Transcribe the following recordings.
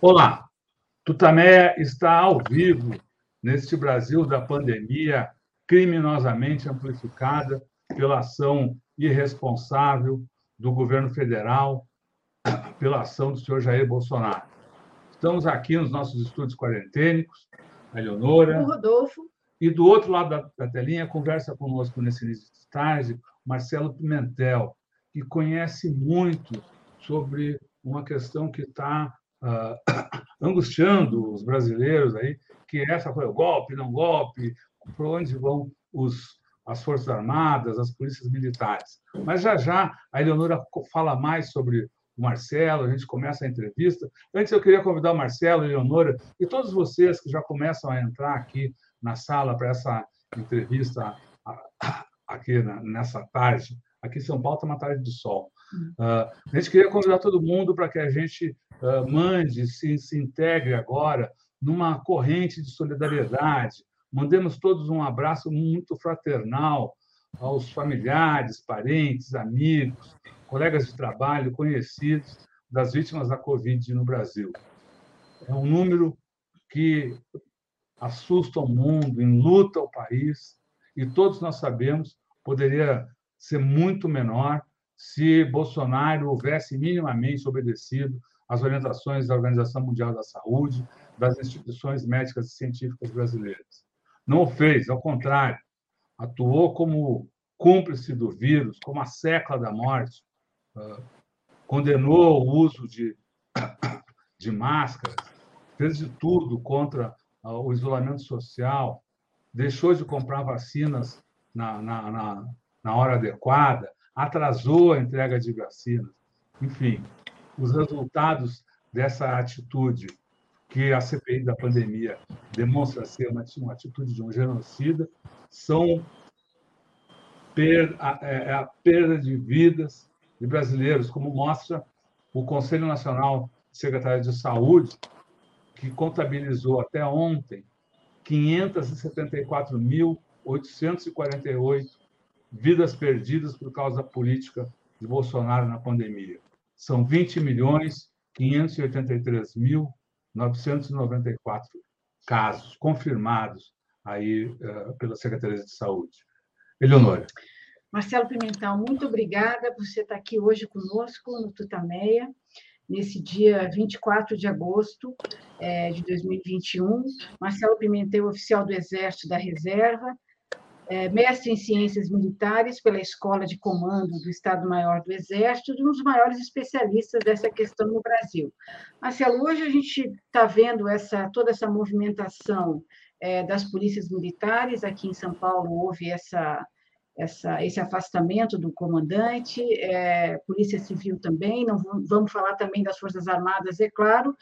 Olá, Tutamé está ao vivo neste Brasil da pandemia criminosamente amplificada pela ação irresponsável do governo federal, pela ação do senhor Jair Bolsonaro. Estamos aqui nos nossos estúdios quarentênicos, a Eleonora. O Rodolfo. E do outro lado da, da telinha, conversa conosco nesse início de tarde, Marcelo Pimentel, que conhece muito sobre uma questão que está uh, angustiando os brasileiros aí, que essa coisa, golpe, não golpe, por onde vão os, as Forças Armadas, as polícias militares. Mas já já a Eleonora fala mais sobre o Marcelo, a gente começa a entrevista. Antes eu queria convidar o Marcelo, a Eleonora e todos vocês que já começam a entrar aqui na sala para essa entrevista aqui nessa tarde. Aqui em São Paulo está uma tarde de sol. Uh, a gente queria convidar todo mundo para que a gente uh, mande, se, se integre agora numa corrente de solidariedade. Mandemos todos um abraço muito fraternal aos familiares, parentes, amigos, colegas de trabalho, conhecidos das vítimas da Covid no Brasil. É um número que assusta o mundo, enluta o país, e todos nós sabemos poderia ser muito menor se Bolsonaro houvesse minimamente obedecido às orientações da Organização Mundial da Saúde, das instituições médicas e científicas brasileiras. Não o fez, ao contrário, atuou como cúmplice do vírus, como a secla da morte, ah, condenou o uso de, de máscaras, fez de tudo contra ah, o isolamento social, deixou de comprar vacinas na, na, na, na hora adequada, atrasou a entrega de vacinas. Enfim, os resultados dessa atitude que a CPI da pandemia demonstra ser uma, uma atitude de um genocida são a, é, é a perda de vidas de brasileiros, como mostra o Conselho Nacional de Secretários de Saúde, que contabilizou até ontem 574.848 vidas perdidas por causa da política de Bolsonaro na pandemia. São 20 milhões 583 mil 994 casos confirmados aí uh, pela Secretaria de Saúde. Eleonora. Marcelo Pimentel, muito obrigada por você estar aqui hoje conosco no Tutameia, nesse dia 24 de agosto é, de 2021. Marcelo Pimentel, oficial do Exército da Reserva, é, mestre em Ciências Militares pela Escola de Comando do Estado-Maior do Exército, um dos maiores especialistas dessa questão no Brasil. Marcelo, hoje a gente está vendo essa, toda essa movimentação é, das polícias militares, aqui em São Paulo houve essa essa, esse afastamento do comandante, é, Polícia Civil também, não vamos falar também das Forças Armadas, é claro.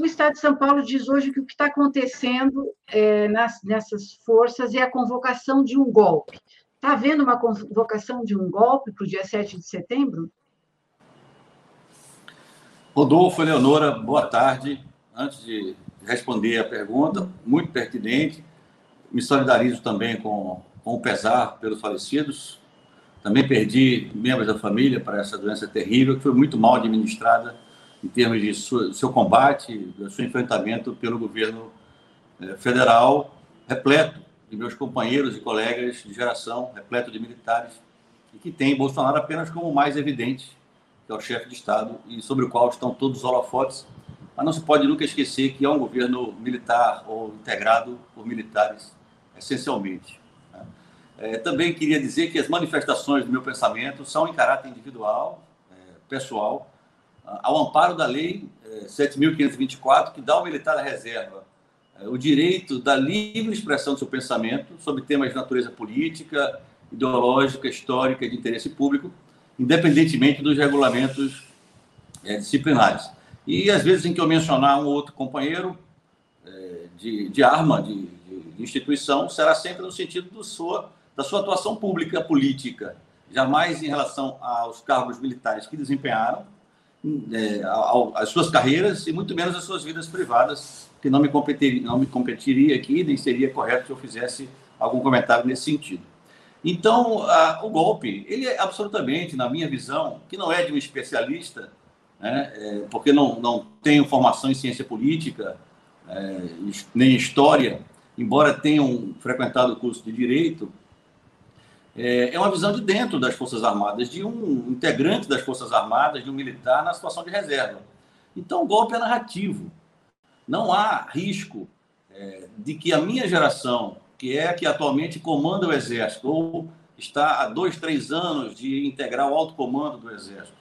O Estado de São Paulo diz hoje que o que está acontecendo é, nas, nessas forças é a convocação de um golpe. Está havendo uma convocação de um golpe para o dia 7 de setembro? Rodolfo, Leonora, boa tarde. Antes de responder a pergunta, muito pertinente, me solidarizo também com com o pesar pelos falecidos. Também perdi membros da família para essa doença terrível, que foi muito mal administrada em termos de sua, seu combate, do seu enfrentamento pelo governo eh, federal, repleto de meus companheiros e colegas de geração, repleto de militares, e que tem Bolsonaro apenas como mais evidente, que é o chefe de Estado, e sobre o qual estão todos os holofotes. Mas não se pode nunca esquecer que é um governo militar ou integrado por militares, essencialmente. É, também queria dizer que as manifestações do meu pensamento são em caráter individual, é, pessoal, ao amparo da Lei é, 7.524, que dá ao militar da reserva é, o direito da livre expressão do seu pensamento sobre temas de natureza política, ideológica, histórica de interesse público, independentemente dos regulamentos é, disciplinares. E às vezes em que eu mencionar um ou outro companheiro é, de, de arma, de, de, instituição, será sempre no sentido do sua da sua atuação pública política, jamais em relação aos cargos militares que desempenharam, é, às suas carreiras e muito menos às suas vidas privadas, que não me competiria, não me competiria aqui, nem seria correto se eu fizesse algum comentário nesse sentido. Então, a, o golpe, ele é absolutamente, na minha visão, que não é de um especialista, né? é, porque não, não tenho formação em ciência política, é, nem história, embora tenham frequentado o curso de direito, é, é uma visão de dentro das Forças Armadas, de um integrante das Forças Armadas, de um militar na situação de reserva. Então, o golpe é narrativo. Não há risco é, de que a minha geração, que é a que atualmente comanda o Exército, ou está há dois, três anos de integrar o alto comando do Exército,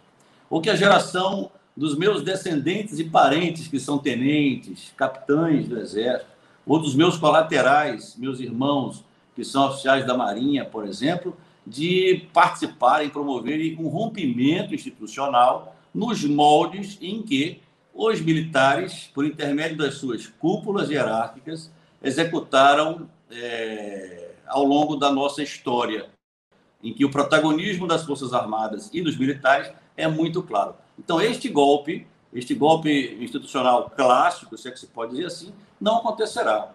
ou que a geração dos meus descendentes e parentes que são tenentes, capitães do Exército, ou dos meus colaterais, meus irmãos que são oficiais da Marinha, por exemplo, de participarem, promoverem um rompimento institucional nos moldes em que os militares, por intermédio das suas cúpulas hierárquicas, executaram é, ao longo da nossa história, em que o protagonismo das Forças Armadas e dos militares é muito claro. Então, este golpe, este golpe institucional clássico, se é que se pode dizer assim, não acontecerá.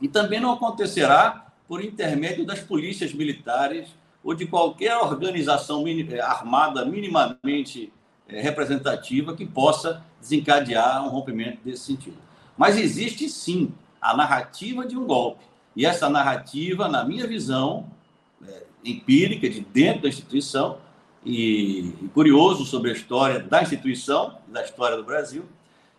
E também não acontecerá por intermédio das polícias militares ou de qualquer organização eh, armada minimamente eh, representativa que possa desencadear um rompimento desse sentido. Mas existe sim a narrativa de um golpe. E essa narrativa, na minha visão é, empírica, de dentro da instituição, e, curioso sobre a história da instituição, da história do Brasil,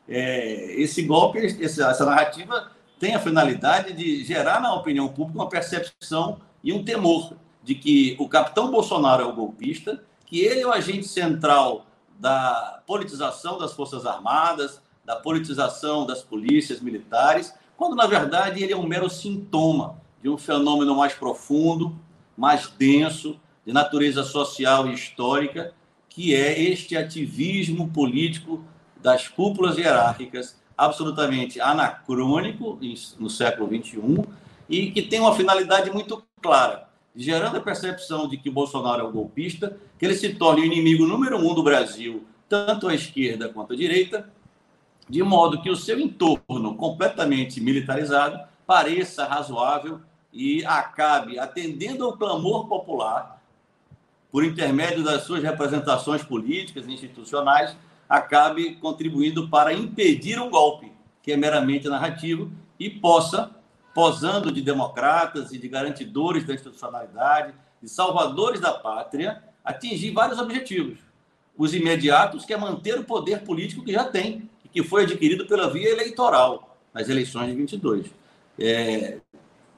esse golpe, essa narrativa tem a finalidade de gerar na opinião pública uma percepção e um temor de que o capitão Bolsonaro é o golpista, que ele é o agente central da politização das Forças Armadas, da politização das polícias militares, quando na verdade ele é um mero sintoma de um fenômeno mais profundo, mais denso, de natureza social e histórica, que é este ativismo político das cúpulas hierárquicas absolutamente anacrônico no século XXI e que tem uma finalidade muito clara, gerando a percepção de que o Bolsonaro é o golpista, que ele se torne o inimigo número um do Brasil, tanto à esquerda quanto à direita, de modo que o seu entorno completamente militarizado pareça razoável e acabe atendendo ao clamor popular por intermédio das suas representações políticas e institucionais acabe contribuindo para impedir um golpe, que é meramente narrativo, e possa, posando de democratas e de garantidores da institucionalidade, de salvadores da pátria, atingir vários objetivos. Os imediatos, que é manter o poder político que já tem, e que foi adquirido pela via eleitoral, nas eleições de 22. É,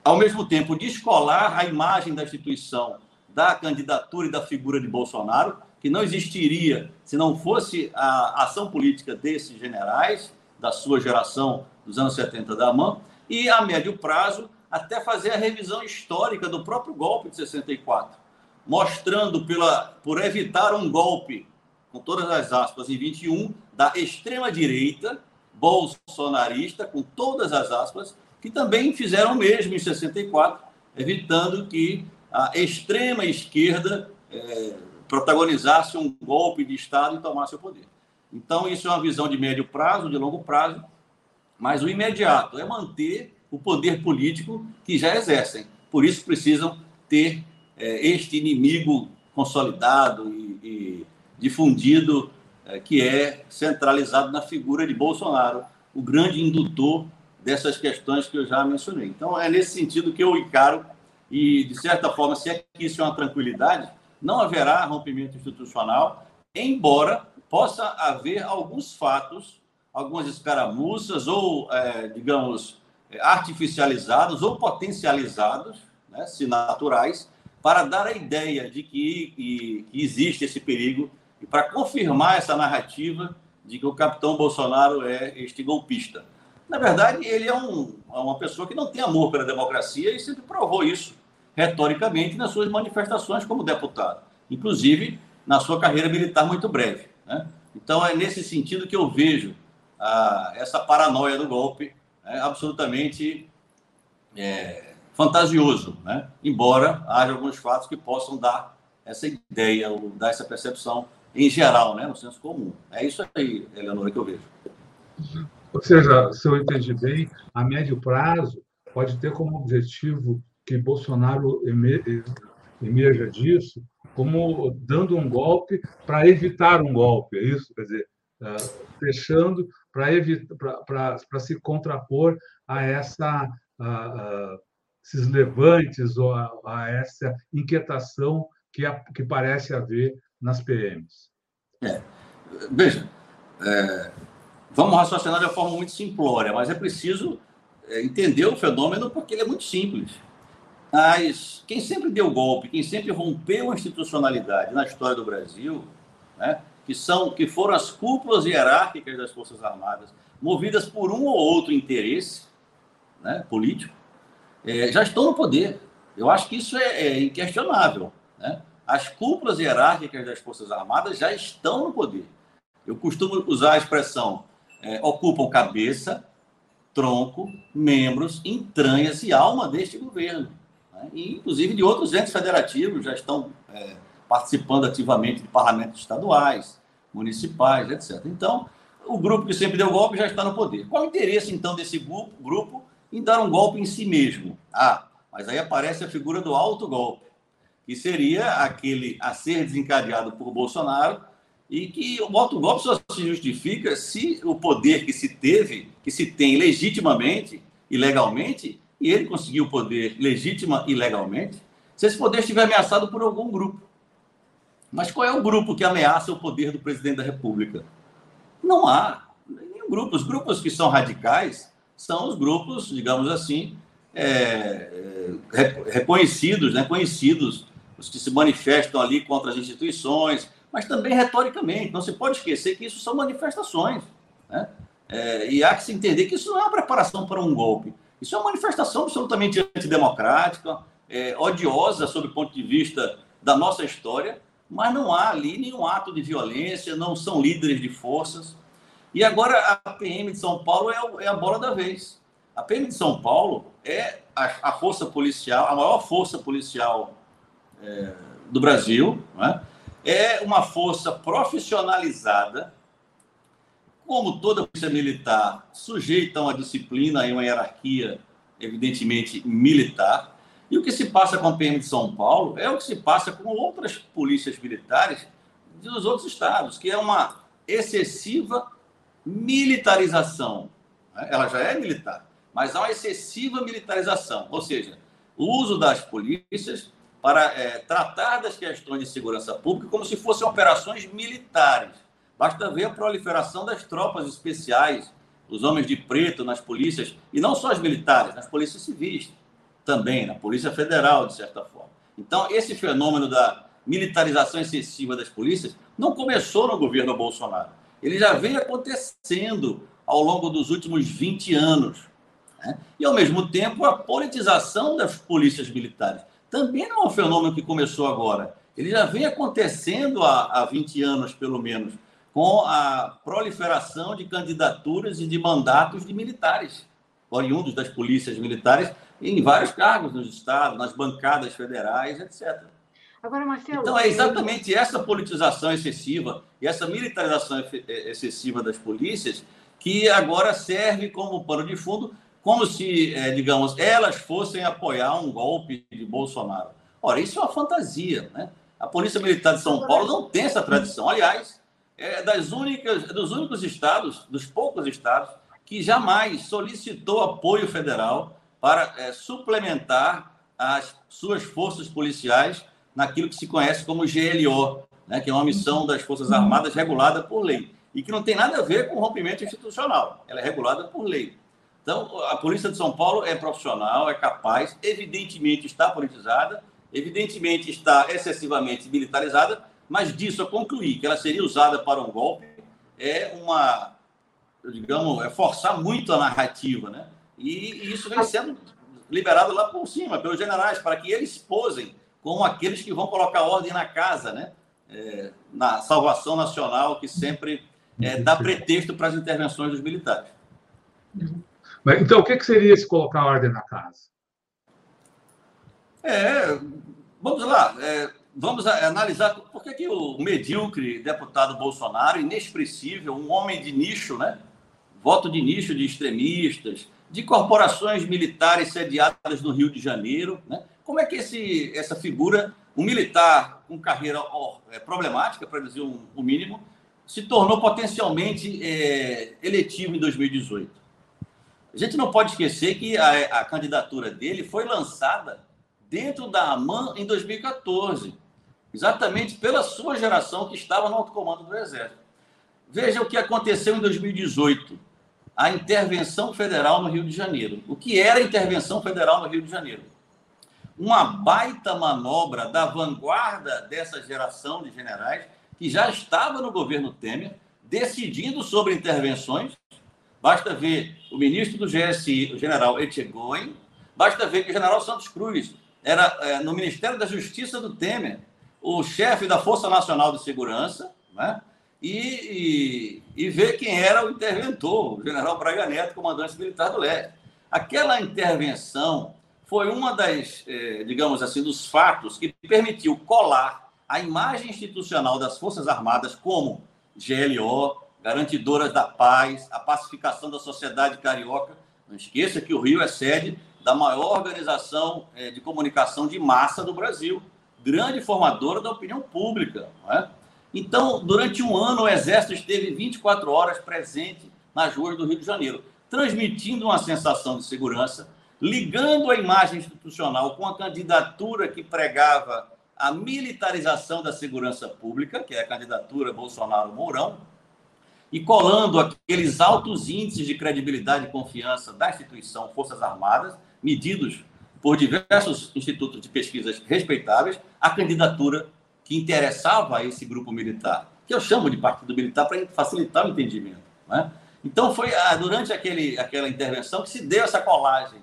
ao mesmo tempo, descolar a imagem da instituição da candidatura e da figura de Bolsonaro, que não existiria se não fosse a ação política desses generais, da sua geração dos anos 70 da AMAN, e a médio prazo até fazer a revisão histórica do próprio golpe de 64, mostrando pela, por evitar um golpe, com todas as aspas, em 21, da extrema-direita bolsonarista, com todas as aspas, que também fizeram o mesmo em 64, evitando que a extrema esquerda é, protagonizasse um golpe de Estado e tomasse o poder. Então, isso é uma visão de médio prazo, de longo prazo, mas o imediato é manter o poder político que já exercem. Por isso, precisam ter é, este inimigo consolidado e, e difundido, é, que é centralizado na figura de Bolsonaro, o grande indutor dessas questões que eu já mencionei. Então, é nesse sentido que eu encaro, e, de certa forma, se é que isso é uma tranquilidade, não haverá rompimento institucional, embora possa haver alguns fatos, algumas escaramuças ou, é, digamos, artificializados ou potencializados, né, se naturais, para dar a ideia de que, que, existe esse perigo e para confirmar essa narrativa de que o capitão Bolsonaro é este golpista. Na verdade, ele é, um, é uma pessoa que não tem amor pela democracia e sempre provou isso retoricamente nas suas manifestações como deputado, inclusive na sua carreira militar muito breve. Né? Então, é nesse sentido que eu vejo ah, essa paranoia do golpe é, absolutamente é, fantasioso, né? embora haja alguns fatos que possam dar essa ideia, ou dar essa percepção em geral, né? no senso comum. É isso aí, Eleonora, que eu vejo. Ou seja, se eu entendi bem, a médio prazo pode ter como objetivo que Bolsonaro emerja disso como dando um golpe para evitar um golpe, é isso? Quer dizer, fechando para se contrapor a essa a, a, esses levantes ou a, a, essa inquietação que, que parece haver nas PMs. É. Veja, é, vamos raciocinar de uma forma muito simplória, mas é preciso é, entender o fenômeno porque ele é muito simples. Mas quem sempre deu golpe, quem sempre rompeu a institucionalidade na história do Brasil, né, que são que foram as cúpulas hierárquicas das Forças Armadas, movidas por um ou outro interesse né, político, é, já estão no poder. Eu acho que isso é, é inquestionável. Né? As cúpulas hierárquicas das Forças Armadas já estão no poder. Eu costumo usar a expressão é, ocupam cabeça, tronco, membros, entranhas e alma deste governo. Né? E, inclusive, de outros entes federativos já estão é, participando ativamente de parlamentos estaduais, municipais, etc. Então, o grupo que sempre deu golpe já está no poder. Qual o interesse, então, desse grupo em dar um golpe em si mesmo? Ah, mas aí aparece a figura do autogolpe, que seria aquele a ser desencadeado por Bolsonaro e que o autogolpe só se justifica se o poder que se teve, que se tem legitimamente e legalmente, e ele conseguiu o poder legítima e legalmente, se esse poder estiver ameaçado por algum grupo. Mas qual é o grupo que ameaça o poder do presidente da República? Não há nenhum grupo. Os grupos que são radicais são os grupos, digamos assim, é, é, reconhecidos, né, conhecidos, os que se manifestam ali contra as instituições, mas também retoricamente. Não se pode esquecer que isso são manifestações. Né? É, e há que se entender que isso não é uma preparação para um golpe. Isso é uma manifestação absolutamente antidemocrática, é, odiosa sob o ponto de vista da nossa história, mas não há ali nenhum ato de violência, não são líderes de forças. E agora a PM de São Paulo é, é a bola da vez. A PM de São Paulo é a, a força policial, a maior força policial é, do Brasil, é? é uma força profissionalizada, como toda polícia militar, sujeita a uma disciplina e uma hierarquia, evidentemente, militar, e o que se passa com a PM de São Paulo é o que se passa com outras polícias militares dos outros estados, que é uma excessiva militarização. Ela já é militar, mas há uma excessiva militarização, ou seja, o uso das polícias para é, tratar das questões de segurança pública como se fossem operações militares. Basta ver a proliferação das tropas especiais, os homens de preto nas polícias, e não só as militares, nas polícias civis também, na Polícia Federal, de certa forma. Então, esse fenômeno da militarização excessiva das polícias não começou no governo Bolsonaro. Ele já vem acontecendo ao longo dos últimos 20 anos. Né? E, ao mesmo tempo, a politização das polícias militares também não é um fenômeno que começou agora. Ele já vem acontecendo há, há 20 anos, pelo menos, com a proliferação de candidaturas e de mandatos de militares, oriundos das polícias militares, em vários cargos nos estados, nas bancadas federais, etc. Agora, Marcelo. Então, é exatamente essa politização excessiva e essa militarização é, excessiva das polícias que agora serve como pano de fundo, como se, é, digamos, elas fossem apoiar um golpe de Bolsonaro. Ora, isso é uma fantasia, né? A Polícia Militar de São Paulo não tem essa tradição. Aliás, é das únicas, dos únicos estados, dos poucos estados, que jamais solicitou apoio federal para é, suplementar as suas forças policiais naquilo que se conhece como GLO, né, que é uma missão das Forças Armadas regulada por lei, e que não tem nada a ver com rompimento institucional, ela é regulada por lei. Então, a Polícia de São Paulo é profissional, é capaz, evidentemente está politizada, evidentemente está excessivamente militarizada, mas disso a concluir que ela seria usada para um golpe é uma, digamos, é forçar muito a narrativa, né? E, isso vem sendo liberado lá por cima, pelos generais, para que eles posem como aqueles que vão colocar ordem na casa, né? É, na salvação nacional, que sempre é, dá pretexto para as intervenções dos militares. Então, o que seria esse colocar ordem na casa? É, vamos lá, é, vamos analisar por que, que o medíocre deputado Bolsonaro, inexpressível, um homem de nicho, né? voto de nicho de extremistas, de corporações militares sediadas no Rio de Janeiro. Né? Como é que esse, essa figura, um militar com carreira é, problemática, para dizer o um, um mínimo, se tornou potencialmente é, eletivo em 2018. A gente não pode esquecer que a, a candidatura dele foi lançada dentro da AMAN em 2014, exatamente pela sua geração que estava no alto comando do Exército. Veja o que aconteceu em 2018, a intervenção federal no Rio de Janeiro. O que era a intervenção federal no Rio de Janeiro? Uma baita manobra da vanguarda dessa geração de generais que já estava no governo Temer, decidindo sobre intervenções. Basta ver o ministro do GSI, o general Etchegoyen, basta ver que o general Santos Cruz era é, no Ministério da Justiça do Temer, o chefe da Força Nacional de Segurança, né? e, e, e ver quem era o interventor, o general Braga Neto, comandante militar do leste. Aquela intervenção foi uma das, eh, digamos assim, dos fatos que permitiu colar a imagem institucional das Forças Armadas como GLO, garantidoras da paz, a pacificação da sociedade carioca. Não esqueça que o Rio é sede da maior organização eh, de comunicação de massa do Brasil, grande formadora da opinião pública. É? Então, durante um ano, o Exército esteve 24 horas presente nas ruas do Rio de Janeiro, transmitindo uma sensação de segurança, ligando a imagem institucional com a candidatura que pregava a militarização da segurança pública, que é a candidatura Bolsonaro-Mourão, e colando aqueles altos índices de credibilidade e confiança da instituição Forças Armadas, medidos por diversos institutos de pesquisas respeitáveis, a candidatura que interessava a esse grupo militar, que eu chamo de partido militar para facilitar o entendimento. Né? Então, foi ah, durante aquele, aquela intervenção que se deu essa colagem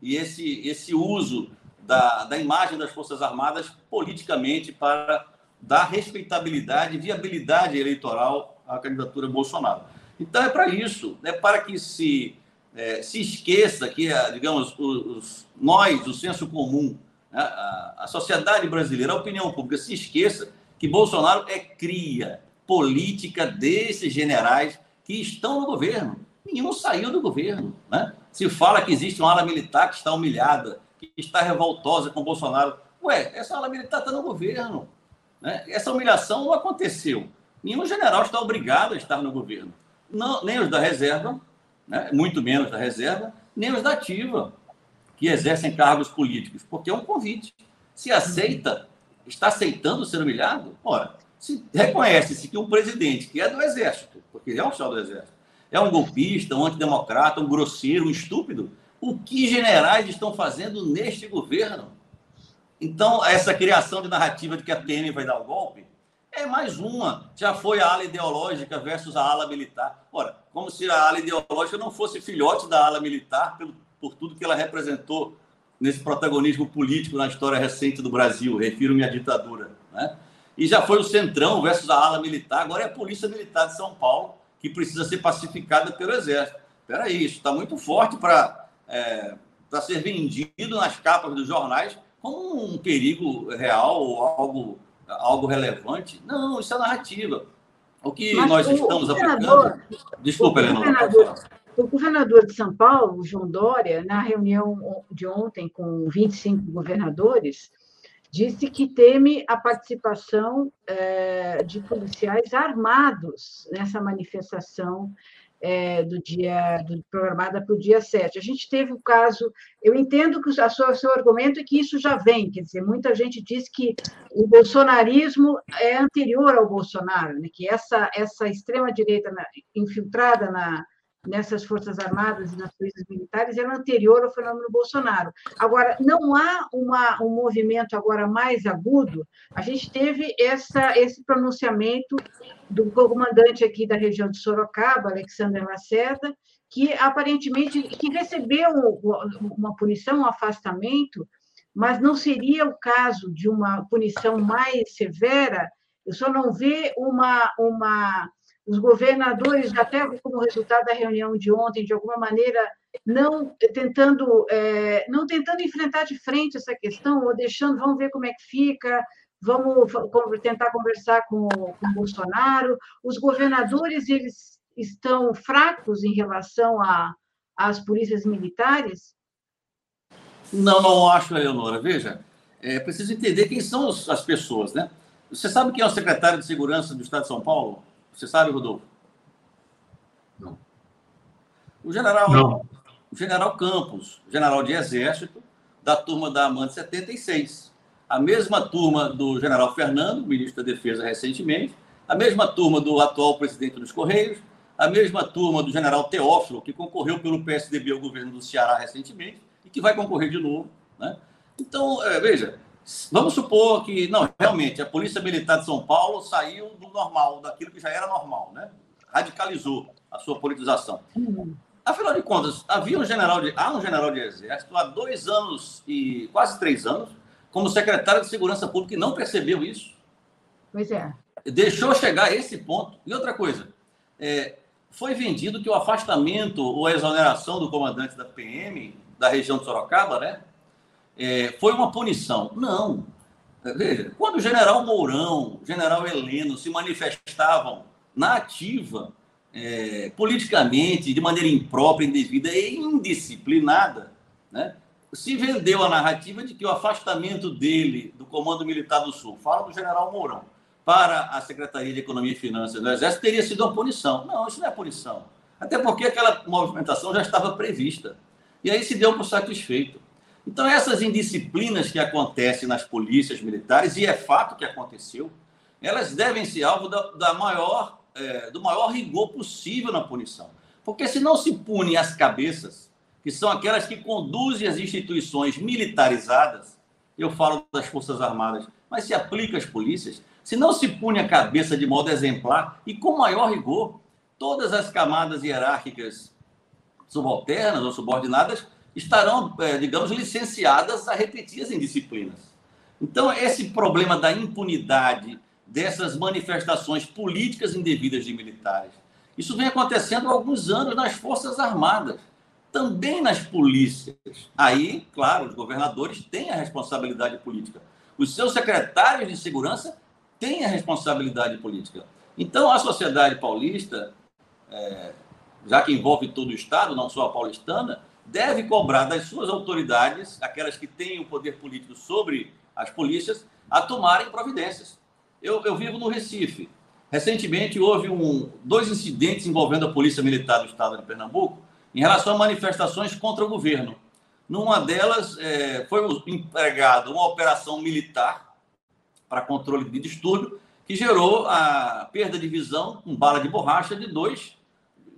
e esse, esse uso da, da imagem das Forças Armadas politicamente para dar respeitabilidade e viabilidade eleitoral à candidatura Bolsonaro. Então, é para isso, é para que se, é, se esqueça que, ah, digamos, os, nós, o senso comum, né, a, a sociedade brasileira, a opinião pública se esqueça que Bolsonaro é cria política desses generais que estão no governo. Nenhum saiu do governo. Né? Se fala que existe uma ala militar que está humilhada, que está revoltosa com Bolsonaro. Ué, essa ala militar está no governo. Né? Essa humilhação não aconteceu. Nenhum general está obrigado a estar no governo. Não, nem os da reserva, né? muito menos da reserva, nem os da ativa que exercem cargos políticos, porque é um convite. Se aceita, está aceitando ser humilhado? Ora, se reconhece-se que um presidente que é do Exército, porque ele é um oficial do Exército, é um golpista, um antidemocrata, um grosseiro, um estúpido, o que generais estão fazendo neste governo? Então, essa criação de narrativa de que a TN vai dar o golpe é mais uma. Já foi a ala ideológica versus a ala militar. Ora, como se a ala ideológica não fosse filhote da ala militar pelo por tudo que ela representou nesse protagonismo político na história recente do Brasil, refiro-me à ditadura. Né? E já foi o Centrão versus a ala militar, agora é a Polícia Militar de São Paulo, que precisa ser pacificada pelo Exército. Espera aí, isso está muito forte para é, ser vendido nas capas dos jornais como um perigo real ou algo, algo relevante. Não, isso é narrativa. O que Mas nós o, estamos aplicando. Desculpa, Helena. O governador de São Paulo, João Dória, na reunião de ontem com 25 governadores, disse que teme a participação é, de policiais armados nessa manifestação é, do dia do, programada para o dia 7. A gente teve o caso, eu entendo que o seu argumento é que isso já vem, quer dizer, muita gente diz que o bolsonarismo é anterior ao Bolsonaro, né, que essa, essa extrema-direita infiltrada na, nessas Forças Armadas e nas polícias militares era anterior ao fenômeno Bolsonaro. Agora, não há uma, um movimento agora mais agudo. A gente teve essa, esse pronunciamento do comandante aqui da região de Sorocaba, Alexander Lacerda, que aparentemente que recebeu uma punição, um afastamento, mas não seria o caso de uma punição mais severa. Eu só não vê uma, uma os governadores, até como resultado da reunião de ontem, de alguma maneira, não tentando, é, não tentando enfrentar de frente essa questão, ou deixando, vamos ver como é que fica, vamos tentar conversar com, com o Bolsonaro. Os governadores, eles estão fracos em relação às polícias militares? Não, não acho, Eleonora. Veja, é preciso entender quem são as pessoas, né? Você sabe quem é o secretário de Segurança do Estado de São Paulo? Você sabe, Rodolfo? Não. O general, Não. o general Campos, general de exército, da turma da Amante 76. A mesma turma do general Fernando, ministro da Defesa recentemente, a mesma turma do atual presidente dos Correios, a mesma turma do general Teófilo, que concorreu pelo PSDB ao governo do Ceará recentemente e que vai concorrer de novo. Né? Então, é, veja, vamos supor que, não, realmente, a Polícia Militar de São Paulo saiu do normal, daquilo que já era normal, né? radicalizou a sua politização. Afinal de contas, havia um general de, há um general de exército há dois anos e quase três anos, como secretário de Segurança Pública, e não percebeu isso. Pois é. Deixou chegar a esse ponto. E outra coisa, é, foi vendido que o afastamento ou a exoneração do comandante da PM, da região de Sorocaba, né, é, foi uma punição. Não. Veja, quando o general Mourão, o general Heleno se manifestavam na ativa é, politicamente, de maneira imprópria, indevida e indisciplinada, né? se vendeu a narrativa de que o afastamento dele do Comando Militar do Sul, fala do general Mourão, para a Secretaria de Economia e Finanças do Exército teria sido uma punição. Não, isso não é punição. Até porque aquela movimentação já estava prevista. E aí se deu por satisfeito. Então, essas indisciplinas que acontecem nas polícias militares, e é fato que aconteceu, elas devem ser alvo da, da maior é, do maior rigor possível na punição. Porque se não se pune as cabeças, que são aquelas que conduzem as instituições militarizadas, eu falo das Forças Armadas, mas se aplica às polícias, se não se pune a cabeça de modo exemplar e com maior rigor, todas as camadas hierárquicas subalternas ou subordinadas estarão, é, digamos, licenciadas a repetir as indisciplinas. Então, esse problema da impunidade dessas manifestações políticas indevidas de militares. Isso vem acontecendo há alguns anos nas Forças Armadas, também nas polícias. Aí, claro, os governadores têm a responsabilidade política. Os seus secretários de segurança têm a responsabilidade política. Então, a sociedade paulista, é, já que envolve todo o Estado, não só a paulistana, deve cobrar das suas autoridades, aquelas que têm o poder político sobre as polícias, a tomarem providências. Eu, eu vivo no Recife. Recentemente houve um, dois incidentes envolvendo a Polícia Militar do Estado de Pernambuco em relação a manifestações contra o governo. Numa delas, é, foi empregado uma operação militar para controle de distúrbio, que gerou a perda de visão com bala de borracha de dois,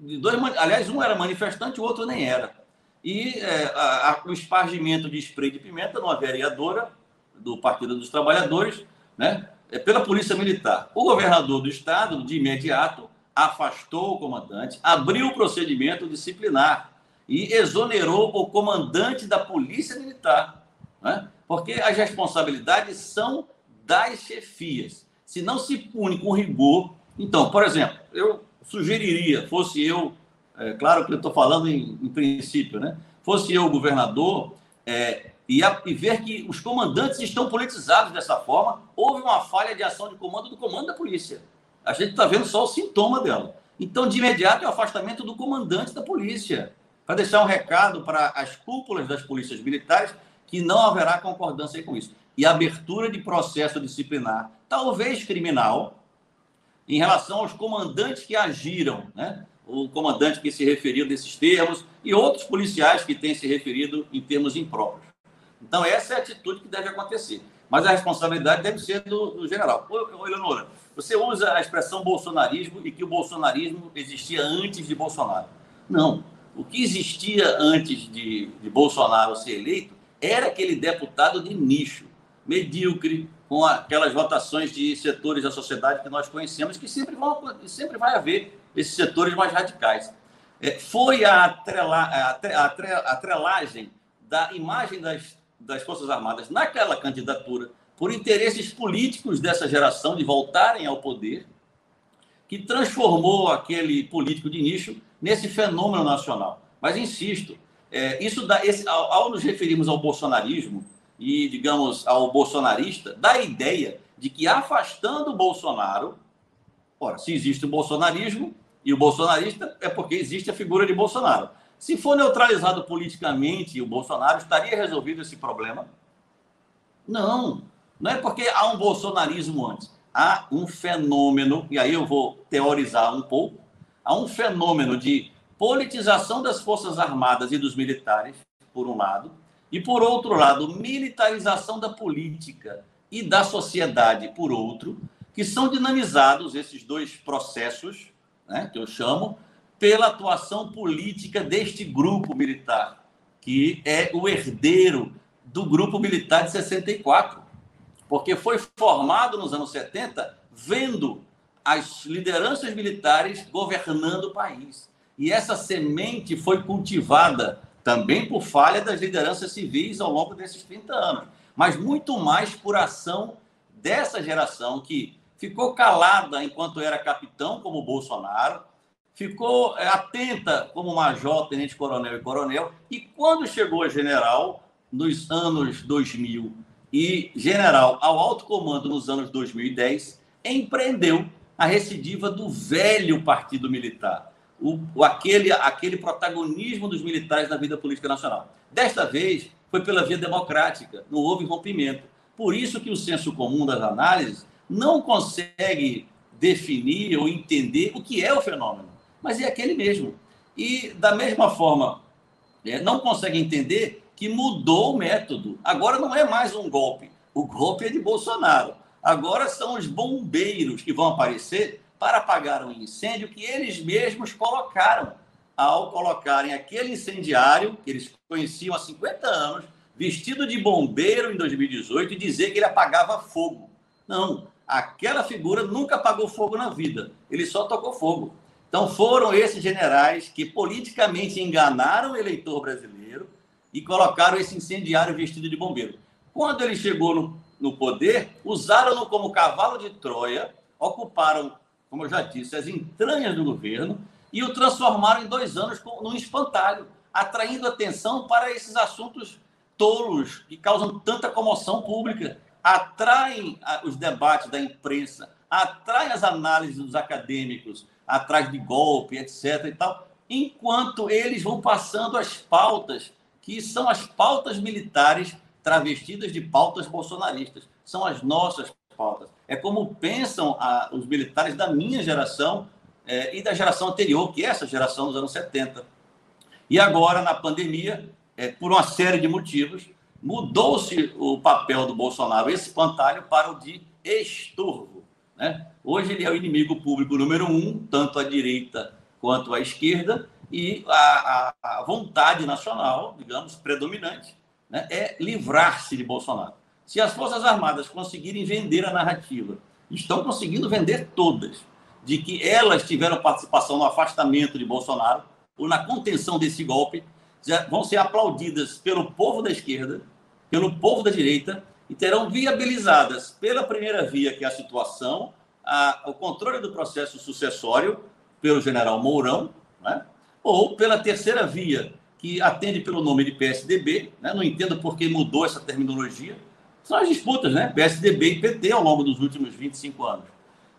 de dois aliás, um era manifestante, o outro nem era. E é, a, a, o espargimento de spray de pimenta numa vereadora do Partido dos Trabalhadores, né, é, pela Polícia Militar. O governador do estado, de imediato, afastou o comandante, abriu o procedimento disciplinar e exonerou o comandante da Polícia Militar. Né? Porque as responsabilidades são das chefias. Se não se pune com rigor. Então, por exemplo, eu sugeriria, fosse eu, é, claro que eu estou falando em, em, princípio, né? Fosse eu governador, é, e, a, e ver que os comandantes estão politizados dessa forma, houve uma falha de ação de comando do comando da polícia. A gente está vendo só o sintoma dela. Então, de imediato, é o afastamento do comandante da polícia, para deixar um recado para as cúpulas das polícias militares que não haverá concordância com isso. E abertura de processo disciplinar, talvez criminal, em relação aos comandantes que agiram, né? O comandante que se referiu desses termos e outros policiais que têm se referido em termos impróprios. Então, essa é a atitude que deve acontecer. Mas a responsabilidade deve ser do, do general. Ô, Eleonora, você usa a expressão bolsonarismo e que o bolsonarismo existia antes de Bolsonaro. Não. O que existia antes de, de Bolsonaro ser eleito era aquele deputado de nicho, medíocre, com aquelas votações de setores da sociedade que nós conhecemos, que sempre, vão, sempre vai haver esses setores mais radicais. É, foi a, atrela, a, a, atrelagem da imagem das das Forças Armadas naquela candidatura, por interesses políticos dessa geração de voltarem ao poder, que transformou aquele político de nicho nesse fenômeno nacional. Mas insisto, é, isso dá, esse, ao, ao, nos referirmos ao bolsonarismo e, digamos, ao bolsonarista, dá a ideia de que afastando o Bolsonaro, ora, se existe o bolsonarismo e o bolsonarista, é porque existe a figura de Bolsonaro. Se for neutralizado politicamente o Bolsonaro, estaria resolvido esse problema? Não. Não é porque há um bolsonarismo antes. há um fenômeno, e aí eu vou teorizar um pouco, há um fenômeno de politização das Forças Armadas e dos militares, por um lado, e, por outro lado, militarização da política e da sociedade, por outro, que são dinamizados, esses dois processos, né, que eu chamo, pela atuação política deste grupo militar, que é o herdeiro do grupo militar de 64, porque foi formado nos anos 70 vendo as lideranças militares governando o país. E essa semente foi cultivada também por falha das lideranças civis ao longo desses 30 anos, mas muito mais por ação dessa geração que ficou calada enquanto era capitão, como Bolsonaro, ficou é, atenta como major, tenente coronel e coronel, e quando chegou a general, nos anos 2000, e general ao alto comando nos anos 2010, empreendeu a recidiva do velho partido militar, o, o, aquele, aquele protagonismo dos militares na vida política nacional. Desta vez, foi pela via democrática, não houve rompimento. Por isso que o senso comum das análises não consegue definir ou entender o que é o fenômeno, mas é aquele mesmo. E, da mesma forma, é, não consegue entender que mudou o método. Agora não é mais um golpe. O golpe é de Bolsonaro. Agora são os bombeiros que vão aparecer para apagar um incêndio que eles mesmos colocaram ao colocarem aquele incendiário que eles conheciam há 50 anos, vestido de bombeiro em 2018 e dizer que ele apagava fogo. Não, aquela figura nunca apagou fogo na vida, ele só tocou fogo. Então foram esses generais que politicamente enganaram o eleitor brasileiro e colocaram esse incendiário vestido de bombeiro. Quando ele chegou no, no poder, usaram-no como cavalo de Troia, ocuparam, como eu já disse, as entranhas do governo e o transformaram em dois anos num espantalho, atraindo atenção para esses assuntos tolos que causam tanta comoção pública, atraem os debates da imprensa, atraem as análises dos acadêmicos, atrás de golpe, etc. e tal, enquanto eles vão passando as pautas que são as pautas militares travestidas de pautas bolsonaristas. São as nossas pautas. É como pensam a, os militares da minha geração é, e da geração anterior, que é essa geração dos anos 70. E agora, na pandemia, é, por uma série de motivos, mudou-se o papel do Bolsonaro, esse espantalho, para o de estorvo. Né? Hoje ele é o inimigo público número um, tanto à direita quanto à esquerda, e a, a, a vontade nacional, digamos, predominante, né, é livrar-se de Bolsonaro. Se as Forças Armadas conseguirem vender a narrativa, estão conseguindo vender todas, de que elas tiveram participação no afastamento de Bolsonaro ou na contenção desse golpe, vão ser aplaudidas pelo povo da esquerda, pelo povo da direita e terão viabilizadas pela primeira via, que é a situação, a, o controle do processo sucessório pelo general Mourão, né? ou pela terceira via, que atende pelo nome de PSDB, né? não entendo por que mudou essa terminologia, são as disputas, né? PSDB e PT ao longo dos últimos 25 anos.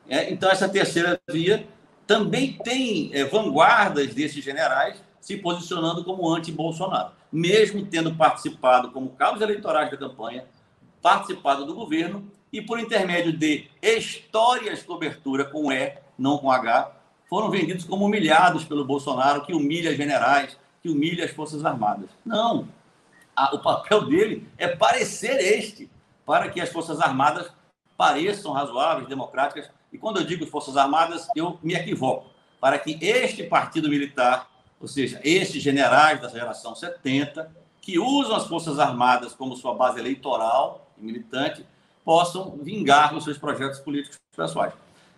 É, então, essa terceira via também tem é, vanguardas desses generais se posicionando como anti-Bolsonaro, mesmo tendo participado como cabos eleitorais da campanha, participado do governo e por intermédio de histórias cobertura com E, não com H, foram vendidos como humilhados pelo Bolsonaro, que humilha generais, que humilha as Forças Armadas. Não. o papel dele é parecer este, para que as Forças Armadas pareçam razoáveis, democráticas. E quando eu digo Forças Armadas, eu me equivoco. Para que este partido militar, ou seja, estes generais da geração 70, que usam as Forças Armadas como sua base eleitoral e militante, possam vingar nos seus projetos políticos pessoais.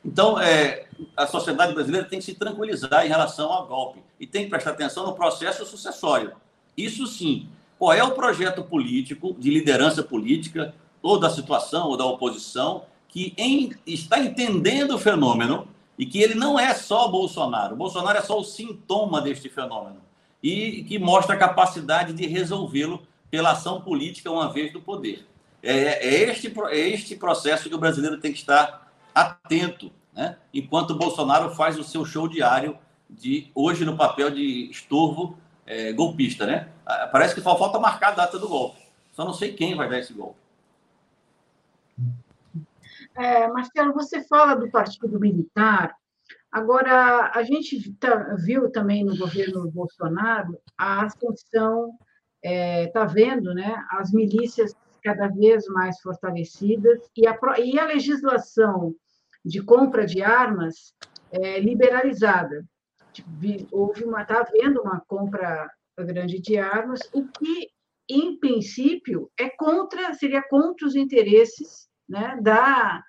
Então, é, a sociedade brasileira tem que se tranquilizar em relação ao golpe e tem que prestar atenção no processo sucessório. Isso sim. Qual é o projeto político, de liderança política, ou da situação, ou da oposição, que em, está entendendo o fenômeno e que ele não é só Bolsonaro. Bolsonaro é só o sintoma deste fenômeno e que mostra a capacidade de resolvê-lo pela ação política uma vez do poder. É, é, este, é este processo que o brasileiro tem que estar atento, né? enquanto Bolsonaro faz o seu show diário de hoje no papel de estorvo é, golpista, né? Parece que só falta marcar a data do golpe. Só não sei quem vai dar esse golpe. É, Marcelo, você fala do Partido Militar. Agora, a gente tá, viu também no governo Bolsonaro a ascensão, está é, tá vendo, né, as milícias cada vez mais fortalecidas e a, e a legislação de compra de armas é, liberalizada. Tipo, houve uma, está havendo uma compra grande de armas, o que, em princípio, é contra, seria contra os interesses né, da,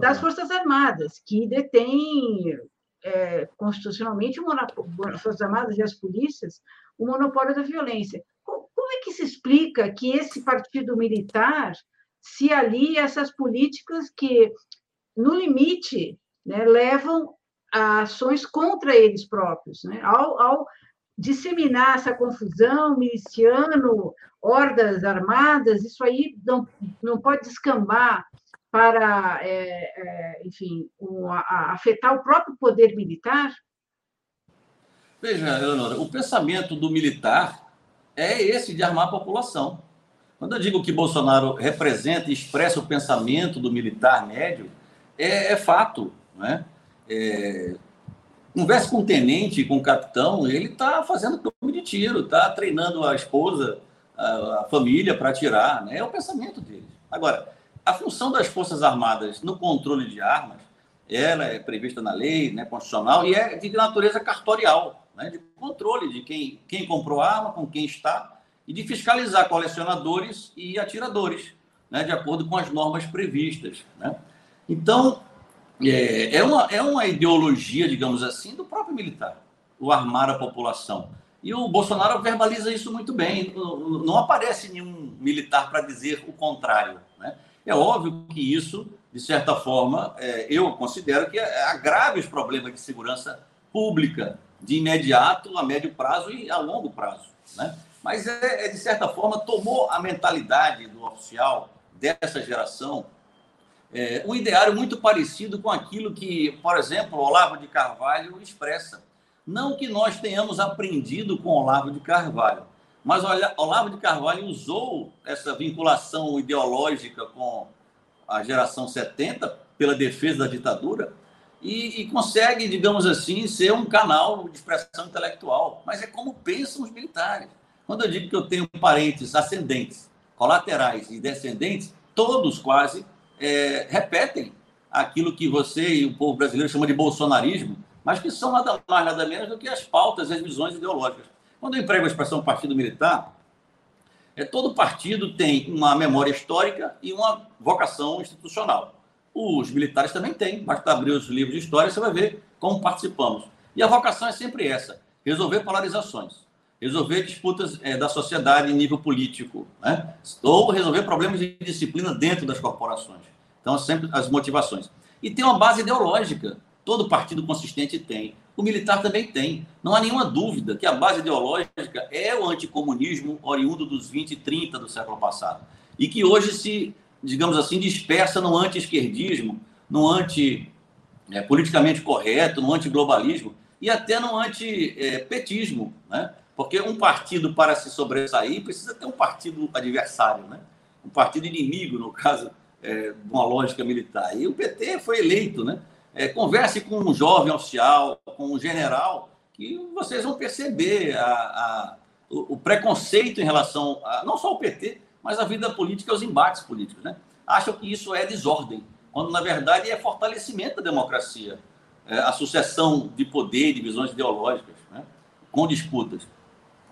das Forças Armadas, que detêm é, constitucionalmente, as Forças Armadas e as polícias, o monopólio da violência. Como é que se explica que esse partido militar se alia a essas políticas que, no limite, né, levam a ações contra eles próprios, né? ao, ao disseminar essa confusão, miliciano, hordas armadas, isso aí não, não pode descambar para, é, é, enfim, um, a, afetar o próprio poder militar? Veja, Eleonora, o pensamento do militar é esse de armar a população. Quando eu digo que Bolsonaro representa e expressa o pensamento do militar médio, é, é fato. Né? É, converse com o tenente, com o capitão, ele está fazendo clube de tiro, está treinando a esposa, a, a família para atirar. Né? É o pensamento dele. Agora, a função das Forças Armadas no controle de armas, ela é prevista na lei né, constitucional e é de natureza cartorial né, de controle de quem, quem comprou arma, com quem está, e de fiscalizar colecionadores e atiradores, né, de acordo com as normas previstas. Né? Então, é, é, uma, é uma ideologia, digamos assim, do próprio militar, o armar a população. E o Bolsonaro verbaliza isso muito bem. Não, não aparece nenhum militar para dizer o contrário. Né? É óbvio que isso, de certa forma, é, eu considero que agrave os problemas de segurança pública de imediato, a médio prazo e a longo prazo. Né? Mas, é, é, de certa forma, tomou a mentalidade do oficial dessa geração é, um ideário muito parecido com aquilo que, por exemplo, Olavo de Carvalho expressa. Não que nós tenhamos aprendido com Olavo de Carvalho, mas Olavo de Carvalho usou essa vinculação ideológica com a geração 70 pela defesa da ditadura e, e, consegue, digamos assim, ser um canal de expressão intelectual. Mas é como pensam os militares. Quando eu digo que eu tenho parentes ascendentes, colaterais e descendentes, todos quase é, repetem aquilo que você e o povo brasileiro chama de bolsonarismo, mas que são nada mais, nada menos do que as pautas e as visões ideológicas. Quando eu emprego a expressão partido militar, é, todo partido tem uma memória histórica e uma vocação institucional. Os militares também têm, basta abrir os livros de história, você vai ver como participamos. E a vocação é sempre essa: resolver polarizações, resolver disputas é, da sociedade em nível político, né? ou resolver problemas de disciplina dentro das corporações. Então, sempre as motivações. E tem uma base ideológica. Todo partido consistente tem. O militar também tem. Não há nenhuma dúvida que a base ideológica é o anticomunismo oriundo dos 20 e 30 do século passado. E que hoje se digamos assim, dispersa no anti-esquerdismo, no anti-politicamente é, correto, no anti-globalismo e até no anti-petismo, né? Porque um partido, para se sobressair, precisa ter um partido adversário, né? Um partido inimigo, no caso é, de uma lógica militar. E o PT foi eleito, né? É, converse com um jovem oficial, com um general, que vocês vão perceber a, a, o, o, preconceito em relação a, não só ao PT, mas a vida política é os embates políticos. Né? Acham que isso é desordem, quando na verdade é fortalecimento da democracia, é a sucessão de poder, de visões ideológicas, né? com disputas.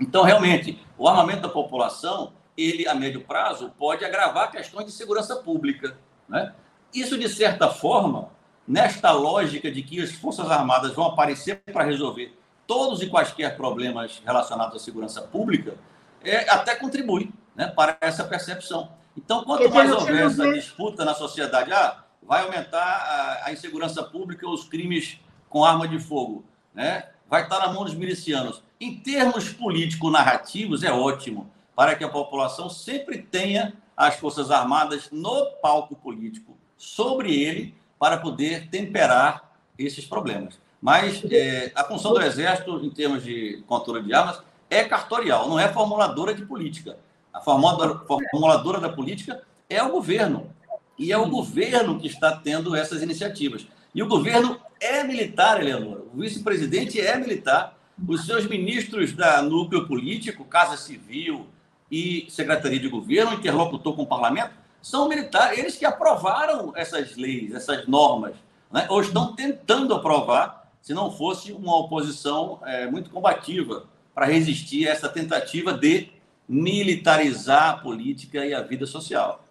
Então, realmente, o armamento da população, ele a médio prazo pode agravar questões de segurança pública. Né? Isso, de certa forma, nesta lógica de que as Forças Armadas vão aparecer para resolver todos e quaisquer problemas relacionados à segurança pública, é, até contribui né, para essa percepção. Então, quanto mais houver essa disputa na sociedade, ah, vai aumentar a, a insegurança pública, os crimes com arma de fogo, né? vai estar na mão dos milicianos. Em termos político-narrativos, é ótimo, para que a população sempre tenha as Forças Armadas no palco político, sobre ele, para poder temperar esses problemas. Mas é, a função do Exército, em termos de controle de armas, é cartorial, não é formuladora de política. A formuladora, da política é o governo. E é o governo que está tendo essas iniciativas. E o governo é militar, Eleonora. O vice-presidente é militar. Os seus ministros da núcleo político, Casa Civil e Secretaria de Governo, interlocutor com o parlamento, são militares. Eles que aprovaram essas leis, essas normas, né? ou estão tentando aprovar, se não fosse uma oposição é, muito combativa para resistir a essa tentativa de militarizar a política e a vida social.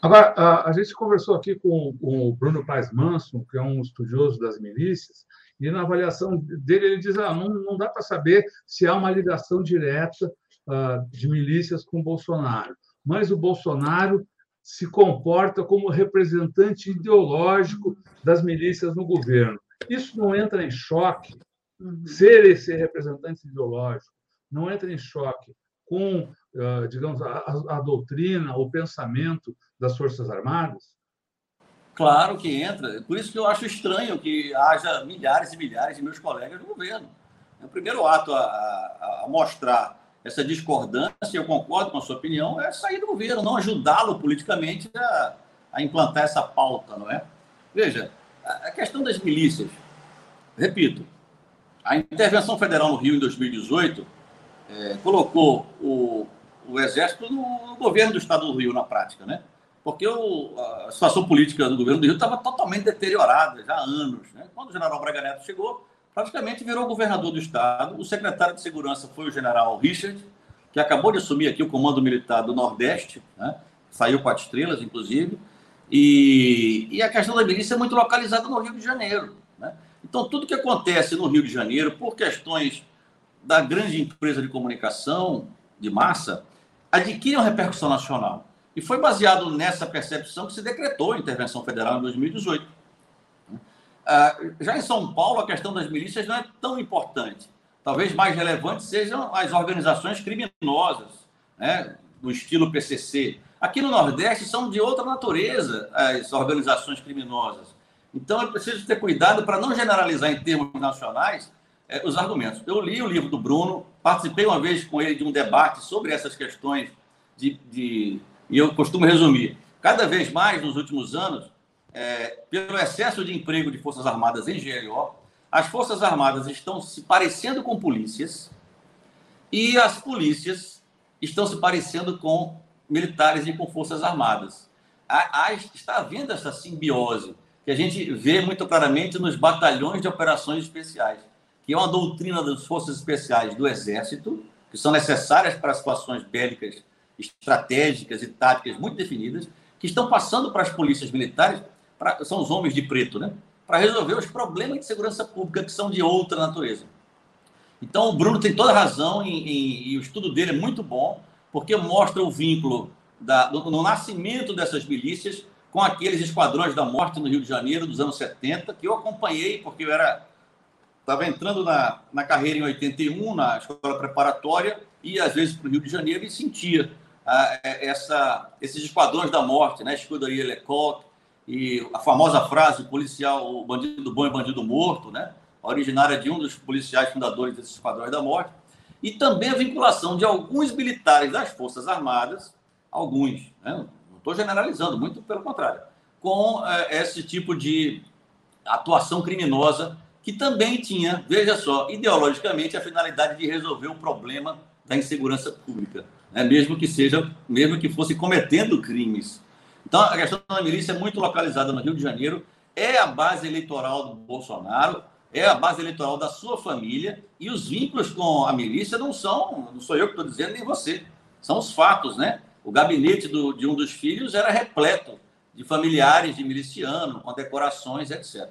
Agora, a, gente conversou aqui com, com, o Bruno Paes Manso, que é um estudioso das milícias, e na avaliação dele ele diz ah, não, não dá para saber se há uma ligação direta uh, de milícias com Bolsonaro, mas o Bolsonaro se comporta como representante ideológico das milícias no governo. Isso não entra em choque, uhum. ser esse representante ideológico, não entra em choque com, uh, digamos, a, a doutrina, o pensamento das Forças Armadas? Claro que entra. Por isso que eu acho estranho que haja milhares e milhares de meus colegas no governo. É o primeiro ato a, a, mostrar essa discordância, eu concordo com a sua opinião, é sair do governo, não ajudá-lo politicamente a, a, implantar essa pauta, não é? Veja, a questão das milícias, repito, a intervenção federal no Rio em 2018 é, colocou o, o Exército no governo do Estado do Rio, na prática, né? Porque o, a situação política do governo do Rio estava totalmente deteriorada já há anos. Né? Quando o general Braga Neto chegou, praticamente virou governador do Estado. O secretário de Segurança foi o general Richard, que acabou de assumir aqui o comando militar do Nordeste, né? saiu quatro estrelas, inclusive. E, e, a questão da milícia é muito localizada no Rio de Janeiro. Né? Então, tudo que acontece no Rio de Janeiro, por questões da grande empresa de comunicação de massa, adquire uma repercussão nacional. E foi baseado nessa percepção que se decretou a intervenção federal em 2018. Ah, já em São Paulo, a questão das milícias não é tão importante. Talvez mais relevante sejam as organizações criminosas, né, do estilo PCC. Aqui no Nordeste são de outra natureza as organizações criminosas. Então é preciso ter cuidado para não generalizar em termos nacionais é, os argumentos. Eu li o livro do Bruno, participei uma vez com ele de um debate sobre essas questões de, de e eu costumo resumir: cada vez mais nos últimos anos, é, pelo excesso de emprego de Forças Armadas em GLO, as Forças Armadas estão se parecendo com polícias e as polícias estão se parecendo com militares e com Forças Armadas. Está havendo essa simbiose que a gente vê muito claramente nos batalhões de operações especiais, que é uma doutrina das Forças Especiais do Exército, que são necessárias para situações bélicas estratégicas e táticas muito definidas, que estão passando para as polícias militares, pra, são os homens de preto, né? para resolver os problemas de segurança pública que são de outra natureza. Então, o Bruno tem toda razão em, em, e o estudo dele é muito bom, porque mostra o vínculo da, no, no nascimento dessas milícias com aqueles esquadrões da morte no Rio de Janeiro dos anos 70, que eu acompanhei, porque eu era estava entrando na, na carreira em 81, na escola preparatória, e às vezes para o Rio de Janeiro e sentia é, essa, esses esquadrões da morte, né? Escuderia Lecoq, e a famosa frase policial, o bandido bom é bandido morto, né? originária de um dos policiais fundadores desses esquadrões da morte, e também a vinculação de alguns militares das Forças Armadas, alguns, né? não estou generalizando, muito pelo contrário, com é, esse tipo de atuação criminosa que também tinha, veja só, ideologicamente a finalidade de resolver o problema da insegurança pública né? mesmo que seja, mesmo que fosse cometendo crimes. Então, a questão da milícia é muito localizada no Rio de Janeiro, é a base eleitoral do Bolsonaro, é a base eleitoral da sua família, e os vínculos com a milícia não são, não sou eu que estou dizendo, nem você, são os fatos, né? O gabinete do, de um dos filhos era repleto de familiares de miliciano, com decorações, etc.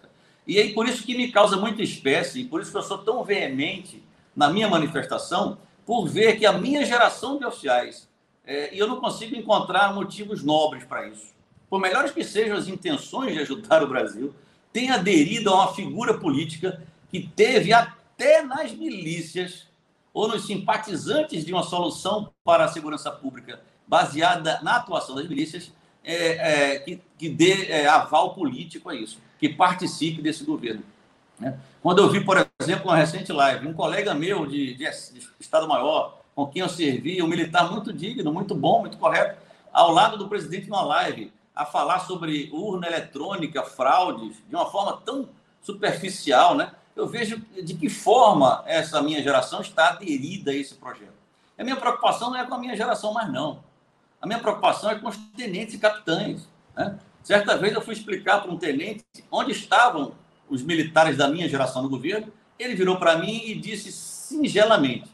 E aí, por isso que me causa muita espécie, e por isso que eu sou tão veemente na minha manifestação, por ver que a minha geração de oficiais, é, e eu não consigo encontrar motivos nobres para isso, por melhores que sejam as intenções de ajudar o Brasil, tem aderido a uma figura política que teve até nas milícias ou nos simpatizantes de uma solução para a segurança pública baseada na atuação das milícias, é, é, que, que dê é, aval político a isso, que participe desse governo. Né? Quando eu vi, por exemplo, uma recente live, um colega meu de, de, Estado-Maior, com quem eu servi, um militar muito digno, muito bom, muito correto, ao lado do presidente numa live, a falar sobre urna eletrônica, fraudes, de uma forma tão superficial, né? Eu vejo de que forma essa minha geração está aderida a esse projeto. A minha preocupação não é com a minha geração mais, não. A minha preocupação é com os tenentes e capitães. Né? Certa vez eu fui explicar para um tenente onde estavam os militares da minha geração no governo. Ele virou para mim e disse singelamente: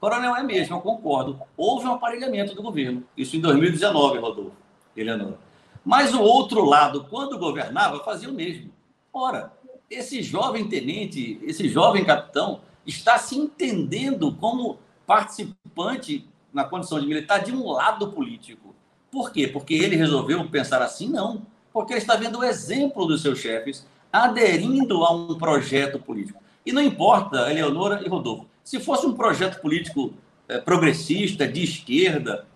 Coronel, é mesmo, eu concordo. Houve um aparelhamento do governo. Isso em 2019, Rodolfo, Eleonora. Mas o outro lado, quando governava, fazia o mesmo. Ora, esse jovem tenente, esse jovem capitão, está se entendendo como participante na condição de militar de um lado político. Por quê? Porque ele resolveu pensar assim? Não. Porque ele está vendo o exemplo dos seus chefes aderindo a um projeto político. E não importa, Eleonora e Rodolfo, se fosse um projeto político é, progressista, de esquerda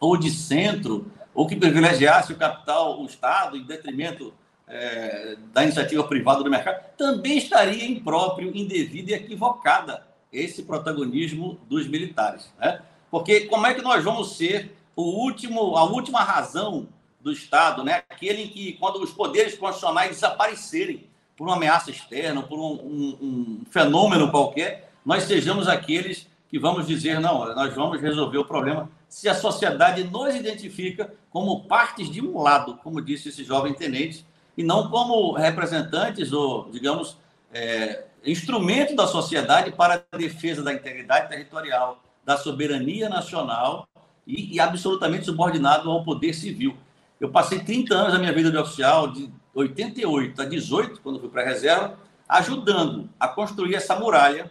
ou de centro, ou que privilegiasse o capital, o Estado, em detrimento é, da iniciativa privada do mercado, também estaria impróprio, indevido e equivocada esse protagonismo dos militares. Né? Porque como é que nós vamos ser o último, a última razão do Estado, né? aquele em que, quando os poderes constitucionais desaparecerem por uma ameaça externa, por um, um, um fenômeno qualquer, nós sejamos aqueles que vamos dizer, não, nós vamos resolver o problema se a sociedade nos identifica como partes de um lado, como disse esse jovem tenente, e não como representantes ou, digamos, é, instrumento da sociedade para a defesa da integridade territorial, da soberania nacional e, e absolutamente subordinado ao poder civil. Eu passei 30 anos da minha vida de oficial, de 88 a 18, quando fui para a reserva, ajudando a construir essa muralha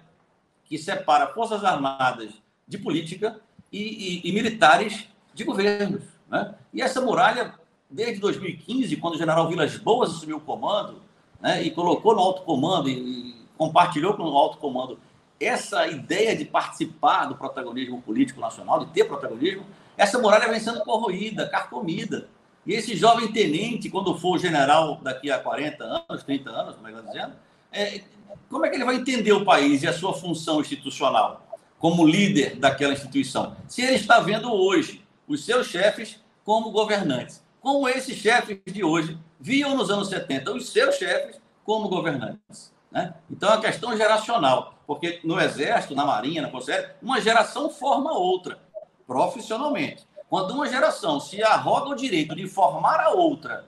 que separa Forças Armadas de política e, e, e militares de governos. Né? E essa muralha desde 2015, quando o general Vilas Boas assumiu o comando né, e colocou no alto comando e, e compartilhou com o alto comando essa ideia de participar do protagonismo político nacional, de ter protagonismo, essa muralha vem sendo corroída, carcomida. E esse jovem tenente, quando for general daqui a 40 anos, 30 anos, como é que está dizendo, é, como é que ele vai entender o país e a sua função institucional como líder daquela instituição? Se ele está vendo hoje os seus chefes como governantes como esses chefes de hoje viam nos anos 70 os seus chefes como governantes. Né? Então, é uma questão geracional, porque no Exército, na Marinha, na Força uma geração forma outra, profissionalmente. Quando uma geração se arroga o direito de formar a outra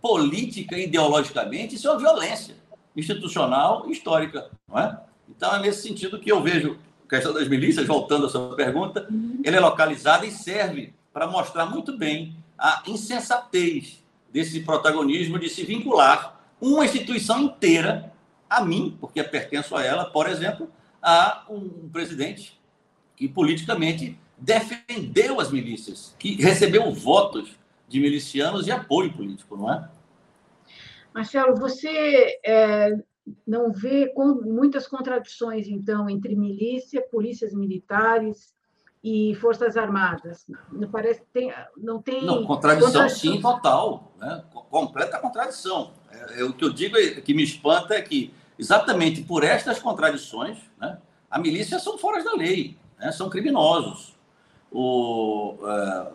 política e ideologicamente, isso é uma violência institucional e histórica. Não é? Então, é nesse sentido que eu vejo a questão das milícias, voltando à sua pergunta, ele é localizada e serve para mostrar muito bem a insensatez desse protagonismo de se vincular uma instituição inteira a mim, porque pertenço a ela, por exemplo, a um presidente que politicamente defendeu as milícias, que recebeu votos de milicianos e apoio político, não é? Marcelo, você é, não vê muitas contradições, então, entre milícia, polícias militares, e Forças Armadas. Não parece tem, não tem. Não, contradição sim, total. Né? Completa contradição. É, é, o que eu digo é, que me espanta é que, exatamente por estas contradições, né, a milícia são fora da lei, né, são criminosos. O, uh,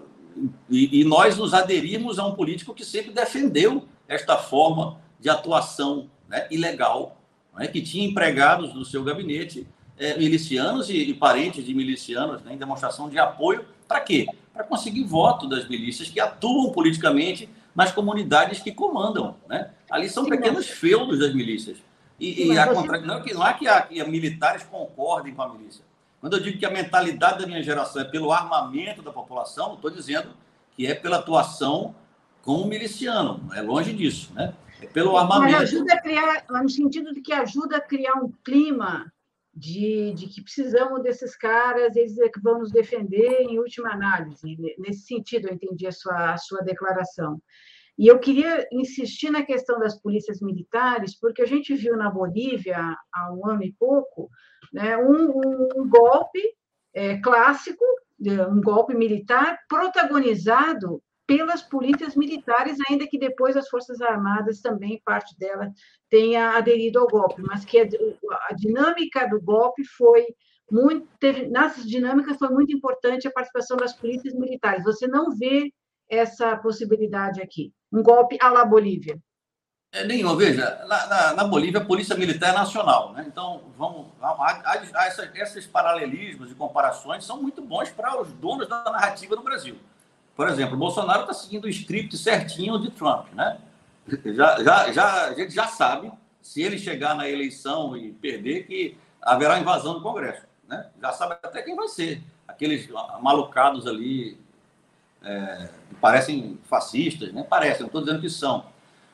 e, e, nós nos aderimos a um político que sempre defendeu esta forma de atuação né, ilegal, né, que tinha empregados no seu gabinete é, milicianos e, e, parentes de milicianos né, em demonstração de apoio. Para quê? Para conseguir voto das milícias que atuam politicamente nas comunidades que comandam. Né? Ali são Sim, pequenos mas... feudos das milícias. E, Sim, e a você... contra... não, é que, não é que, a, que militares concordem com a milícia. Quando eu digo que a mentalidade da minha geração é pelo armamento da população, não estou dizendo que é pela atuação como miliciano. É longe disso, né? É pelo armamento. Mas ajuda a criar, no sentido de que ajuda a criar um clima de, de, que precisamos desses caras, eles é que vão nos defender em última análise. Nesse sentido, eu entendi a sua, a sua declaração. E eu queria insistir na questão das polícias militares, porque a gente viu na Bolívia, há um ano e pouco, né, um, um golpe é, clássico, um golpe militar, protagonizado pelas polícias militares, ainda que depois as Forças Armadas também, parte dela, tenha aderido ao golpe, mas que a, a dinâmica do golpe foi muito, teve, nessas dinâmicas foi muito importante a participação das polícias militares. Você não vê essa possibilidade aqui? Um golpe à la Bolívia? É, nenhuma. Veja, na, na, na, Bolívia, a Polícia Militar é nacional. Né? Então, vamos, há, há essa, esses paralelismos e comparações são muito bons para os donos da narrativa no Brasil. Por exemplo, o Bolsonaro está seguindo o script certinho de Trump. Né? Já, já, já, a gente já sabe, se ele chegar na eleição e perder, que haverá invasão do Congresso. Né? Já sabe até quem vai ser. Aqueles malucados ali é, que parecem fascistas, né? parecem, não estou dizendo que são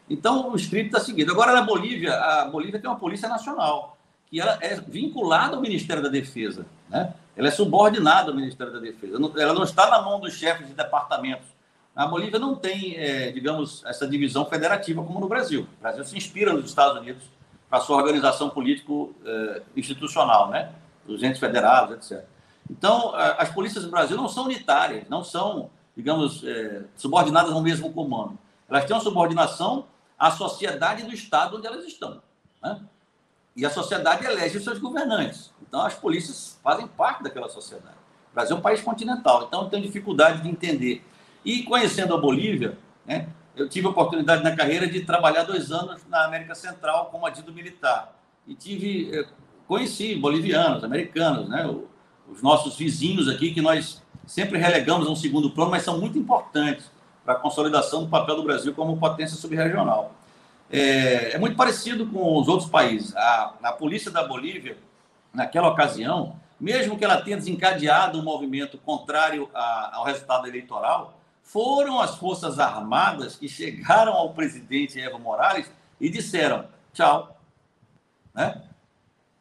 então, o script está seguido. Agora, na Bolívia, a Bolívia tem uma Polícia Nacional, que ela é vinculada ao Ministério da Defesa. Né? Ela é subordinada ao Ministério da Defesa. Ela não está na mão dos chefes de departamentos. A Bolívia não tem, é, digamos, essa divisão federativa como no Brasil. O Brasil se inspira nos Estados Unidos para sua organização político-institucional, é, né? Os entes federados, etc. Então, as polícias do Brasil não são unitárias, não são, digamos, é, subordinadas ao mesmo comando. Elas têm uma subordinação à sociedade do Estado onde elas estão. Né? E a sociedade elege os seus governantes. Então, as polícias fazem parte daquela sociedade. O Brasil é um país continental, então tenho dificuldade de entender. E conhecendo a Bolívia, né, eu tive a oportunidade na carreira de trabalhar dois anos na América Central como adido militar. E tive, eh, conheci bolivianos, americanos, né, os nossos vizinhos aqui, que nós sempre relegamos a um segundo plano, mas são muito importantes para a consolidação do papel do Brasil como potência subregional. É, é muito parecido com os outros países. A, a polícia da Bolívia, naquela ocasião, mesmo que ela tenha desencadeado um movimento contrário a, ao resultado eleitoral, foram as Forças Armadas que chegaram ao presidente Evo Morales e disseram tchau. Né?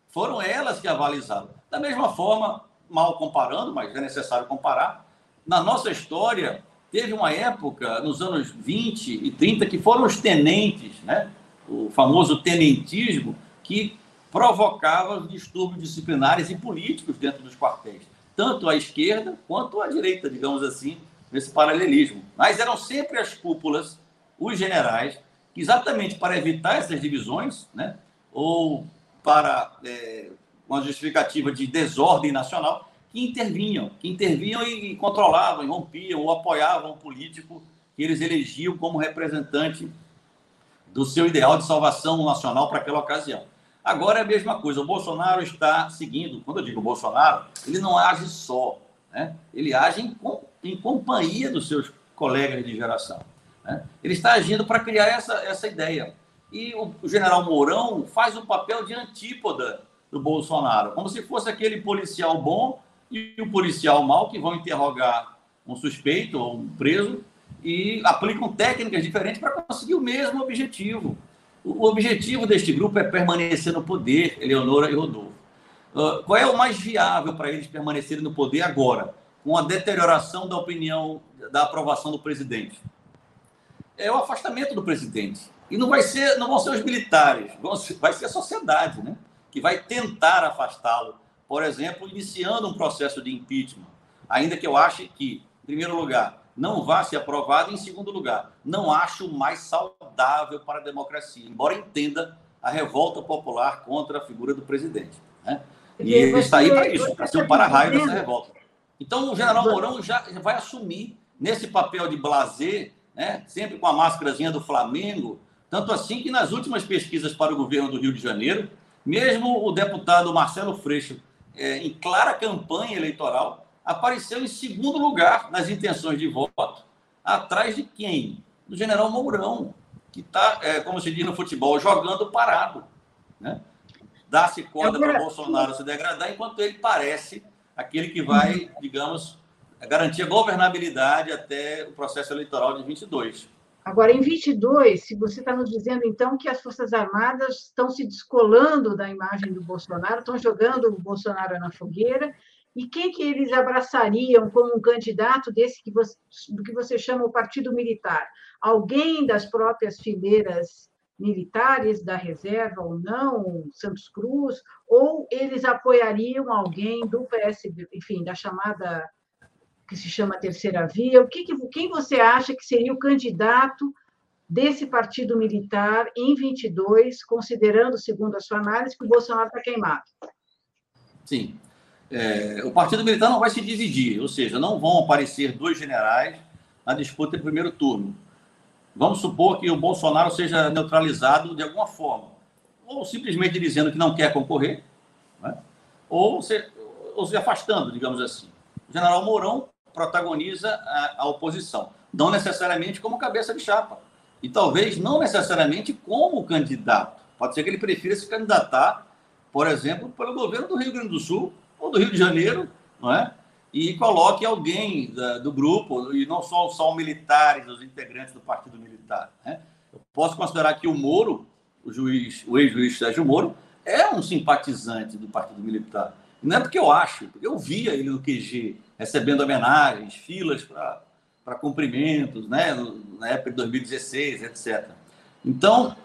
Foram elas que avalizaram. Da mesma forma, mal comparando, mas é necessário comparar, na nossa história, Teve uma época, nos anos 20 e 30, que foram os tenentes, né? o famoso tenentismo, que provocava distúrbios disciplinares e políticos dentro dos quartéis, tanto à esquerda quanto à direita, digamos assim, nesse paralelismo. Mas eram sempre as cúpulas, os generais, exatamente para evitar essas divisões, né? ou para é, uma justificativa de desordem nacional, que intervinham, que intervinham e, controlavam, e rompiam ou apoiavam o político que eles elegiam como representante do seu ideal de salvação nacional para aquela ocasião. Agora é a mesma coisa, o Bolsonaro está seguindo, quando eu digo Bolsonaro, ele não age só, né? ele age em, em companhia dos seus colegas de geração. Né? Ele está agindo para criar essa, essa ideia. E o, o general Mourão faz o papel de antípoda do Bolsonaro, como se fosse aquele policial bom e o policial mal que vão interrogar um suspeito ou um preso e aplicam técnicas diferentes para conseguir o mesmo objetivo. O objetivo deste grupo é permanecer no poder, Eleonora e Rodolfo. Uh, qual é o mais viável para eles permanecerem no poder agora, com a deterioração da opinião, da aprovação do presidente? É o afastamento do presidente. E não vai ser, não vão ser os militares, vai ser a sociedade, né? Que vai tentar afastá-lo por exemplo, iniciando um processo de impeachment, ainda que eu ache que, em primeiro lugar, não vá ser aprovado, e, em segundo lugar, não acho mais saudável para a democracia, embora entenda a revolta popular contra a figura do presidente. Né? E ele está aí para isso, para ser o para-raio dessa revolta. Então, o general Mourão já vai assumir nesse papel de blazer, né, sempre com a máscarazinha do Flamengo, tanto assim que nas últimas pesquisas para o governo do Rio de Janeiro, mesmo o deputado Marcelo Freixo é, em clara campanha eleitoral, apareceu em segundo lugar nas intenções de voto, atrás de quem? Do general Mourão, que está, é, como se diz no futebol, jogando parado. Né? Dá-se corda para Bolsonaro se degradar, enquanto ele parece aquele que vai, digamos, garantir a governabilidade até o processo eleitoral de 22. Agora, em 22, se você está nos dizendo, então, que as Forças Armadas estão se descolando da imagem do Bolsonaro, estão jogando o Bolsonaro na fogueira, e quem que eles abraçariam como um candidato desse que você, do que você chama o Partido Militar? Alguém das próprias fileiras militares da reserva ou não, Santos Cruz, ou eles apoiariam alguém do PSB, enfim, da chamada que se chama Terceira Via. O que, que, quem você acha que seria o candidato desse partido militar em 22, considerando, segundo a sua análise, que o Bolsonaro está queimado? Sim. É, o partido militar não vai se dividir, ou seja, não vão aparecer dois generais na disputa em primeiro turno. Vamos supor que o Bolsonaro seja neutralizado de alguma forma, ou simplesmente dizendo que não quer concorrer, né? ou, se, ou se afastando, digamos assim. O general Mourão protagoniza a, a oposição, não necessariamente como cabeça de chapa, e talvez não necessariamente como candidato. Pode ser que ele prefira se candidatar, por exemplo, pelo governo do Rio Grande do Sul ou do Rio de Janeiro, não é? E coloque alguém da, do grupo, e não só são militares, os integrantes do Partido Militar. Né? Eu posso considerar que o Moro, o juiz, o ex-juiz Sérgio Moro, é um simpatizante do Partido Militar. Não é porque eu acho, porque eu via ele no QG recebendo homenagens, filas para cumprimentos, né? na época de 2016, etc. Então,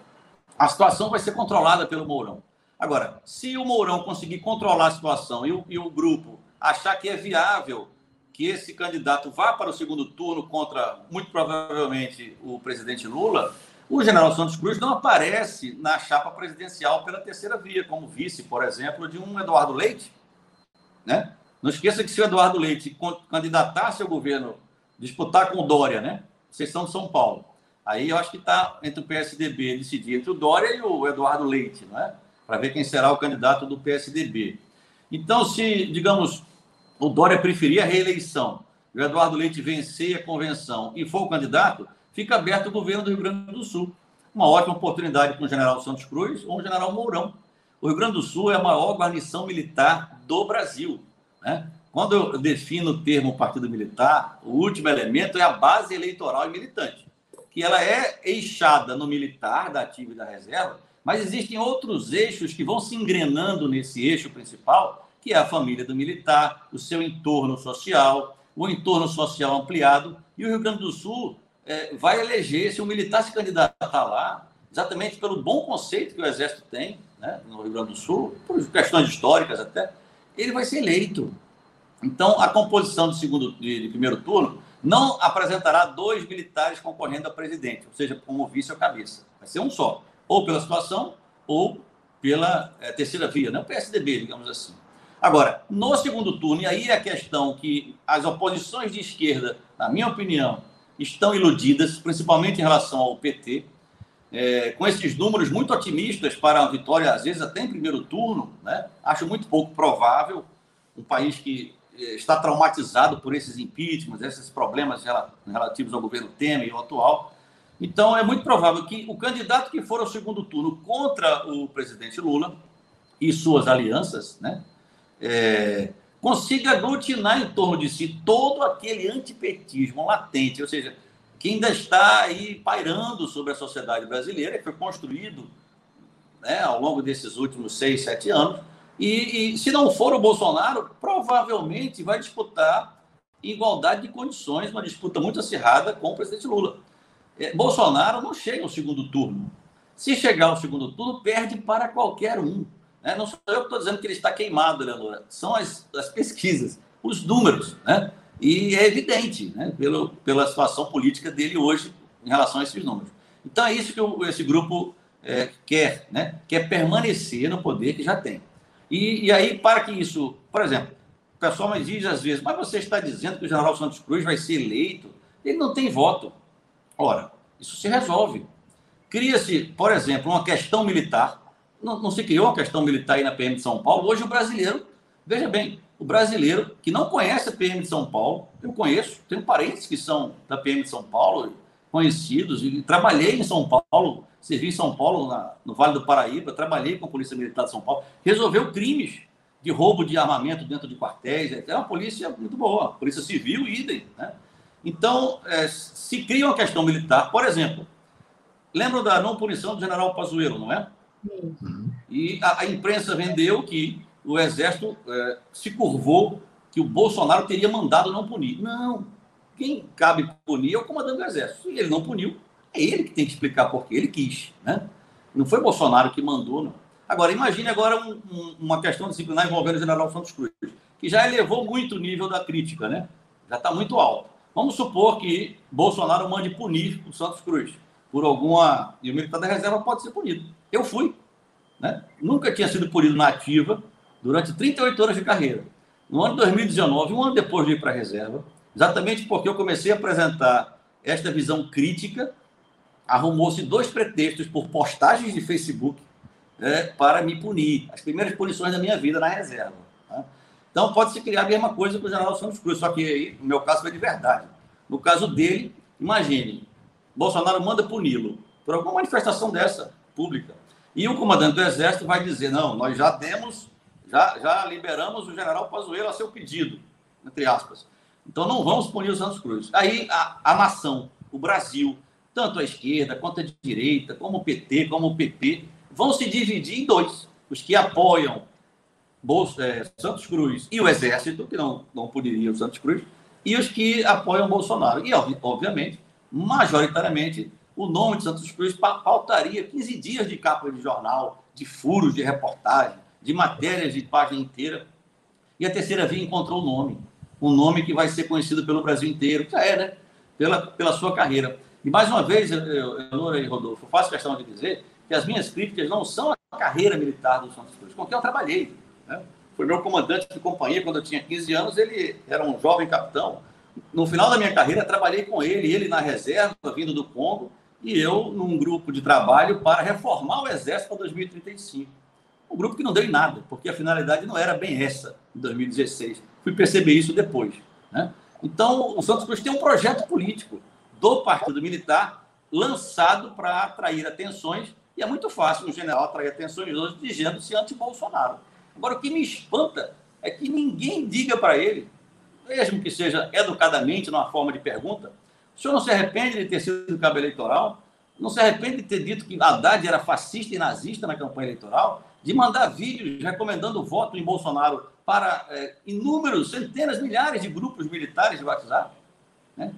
a situação vai ser controlada pelo Mourão. Agora, se o Mourão conseguir controlar a situação e o, e o grupo achar que é viável que esse candidato vá para o segundo turno contra, muito provavelmente, o presidente Lula, o general Santos Cruz não aparece na chapa presidencial pela terceira via, como vice, por exemplo, de um Eduardo Leite. Né? Não esqueça que se o Eduardo Leite candidatasse ao governo, disputar com o Dória, né? Vocês são de São Paulo. Aí eu acho que está entre o PSDB decidir entre o Dória e o Eduardo Leite, não é? Para ver quem será o candidato do PSDB. Então, se, digamos, o Dória preferir a reeleição, o Eduardo Leite vencer a convenção e for o candidato, fica aberto o governo do Rio Grande do Sul. Uma ótima oportunidade com o general Santos Cruz ou o general Mourão. O Rio Grande do Sul é a maior guarnição militar do Brasil. Né? Quando eu defino o termo partido militar, o último elemento é a base eleitoral e militante, que ela é eixada no militar, da ativa e da reserva, mas existem outros eixos que vão se engrenando nesse eixo principal, que é a família do militar, o seu entorno social, o entorno social ampliado, e o Rio Grande do Sul é, vai eleger, se o militar se candidatar lá, exatamente pelo bom conceito que o Exército tem né, no Rio Grande do Sul, por questões históricas até, ele vai ser eleito. Então, a composição do segundo de, de primeiro turno não apresentará dois militares concorrendo a presidente, ou seja, como vice ou cabeça. Vai ser um só, ou pela situação, ou pela é, terceira via, né? o PSDB, digamos assim. Agora, no segundo turno, e aí é a questão que as oposições de esquerda, na minha opinião, estão iludidas, principalmente em relação ao PT, é, com esses números muito otimistas para a vitória, às vezes até em primeiro turno, né? acho muito pouco provável. Um país que é, está traumatizado por esses impeachments, esses problemas relativos ao governo Temer e ao atual. Então, é muito provável que o candidato que for ao segundo turno contra o presidente Lula e suas alianças, né, é, consiga aglutinar em torno de si todo aquele antipetismo latente, ou seja, que ainda está aí pairando sobre a sociedade brasileira, que foi construído né, ao longo desses últimos seis, sete anos. E, e, se não for o Bolsonaro, provavelmente vai disputar igualdade de condições, uma disputa muito acirrada com o presidente Lula. É, Bolsonaro não chega ao segundo turno. Se chegar ao segundo turno, perde para qualquer um. Né? Não sou eu que estou dizendo que ele está queimado, Leonora. São as, as pesquisas, os números. Né? E é evidente, né? Pelo, pela situação política dele hoje em relação a esses números. Então é isso que o, esse grupo é, quer, né? quer permanecer no poder que já tem. E, e aí, para que isso, por exemplo, o pessoal me diz às vezes, mas você está dizendo que o general Santos Cruz vai ser eleito? Ele não tem voto. Ora, isso se resolve. Cria-se, por exemplo, uma questão militar não, não se criou uma questão militar aí na PM de São Paulo. Hoje o brasileiro, veja bem, o brasileiro que não conhece a PM de São Paulo, eu conheço, tenho parentes que são da PM de São Paulo, conhecidos, e trabalhei em São Paulo, servi em São Paulo, na, no Vale do Paraíba, trabalhei com a Polícia Militar de São Paulo, resolveu crimes de roubo de armamento dentro de quartéis, é uma polícia muito boa, polícia civil, idem, né? Então, é, se cria uma questão militar, por exemplo, lembra da não punição do general Pazuello, não é? Uhum. E a, a, imprensa vendeu que o Exército é, se curvou, que o Bolsonaro teria mandado não punir. Não. Quem cabe punir é o comandante do Exército. Se ele não puniu, é ele que tem que explicar por que ele quis. Né? Não foi Bolsonaro que mandou, não. Agora, imagine agora um, um, uma questão disciplinar envolvendo o general Santos Cruz, que já elevou muito o nível da crítica, né? Já está muito alto. Vamos supor que Bolsonaro mande punir o Santos Cruz por alguma. E o militar da reserva pode ser punido. Eu fui. Né? Nunca tinha sido punido na ativa durante 38 anos de carreira. No ano de 2019, um ano depois de ir para a reserva, Exatamente porque eu comecei a apresentar esta visão crítica, arrumou-se dois pretextos por postagens de Facebook é, para me punir. As primeiras punições da minha vida na reserva. Né? Então, pode-se criar a mesma coisa com o general Santos Cruz, só que aí, no meu caso, foi de verdade. No caso dele, imagine, Bolsonaro manda puni-lo por alguma manifestação dessa pública. E o comandante do Exército vai dizer: não, nós já temos, já, já liberamos o general Pazuello a seu pedido, entre aspas. Então não vamos punir os Santos Cruz. Aí a, a nação, o Brasil, tanto a esquerda quanto a direita, como o PT, como o PP, vão se dividir em dois. Os que apoiam Bolsa, é, Santos Cruz e o Exército, que não, não puniria o Santos Cruz, e os que apoiam Bolsonaro. E, obviamente, majoritariamente, o nome de Santos Cruz pautaria 15 dias de capa de jornal, de furos de reportagem, de matérias de página inteira. E a terceira via encontrou o nome. Um nome que vai ser conhecido pelo Brasil inteiro. Já é, né? Pela, pela sua carreira. E mais uma vez, Eleonora e Rodolfo, faço questão de dizer que as minhas críticas não são a carreira militar do Santos Cruz, com quem eu trabalhei. Né? Foi meu comandante de companhia quando eu tinha 15 anos, ele era um jovem capitão. No final da minha carreira, trabalhei com ele, ele na reserva, vindo do Congo, e eu num grupo de trabalho para reformar o Exército para 2035. Um grupo que não deu em nada, porque a finalidade não era bem essa, em 2016. Fui perceber isso depois. Né? Então, o Santos Cruz tem um projeto político do Partido Militar lançado para atrair atenções, e é muito fácil um general atrair atenções hoje dizendo-se anti-Bolsonaro. Agora, o que me espanta é que ninguém diga para ele, mesmo que seja educadamente, numa forma de pergunta, o senhor não se arrepende de ter sido cabo eleitoral? Não se arrepende de ter dito que Haddad era fascista e nazista na campanha eleitoral? De mandar vídeos recomendando voto em Bolsonaro para é, inúmeros, centenas, milhares de grupos militares de WhatsApp? Né?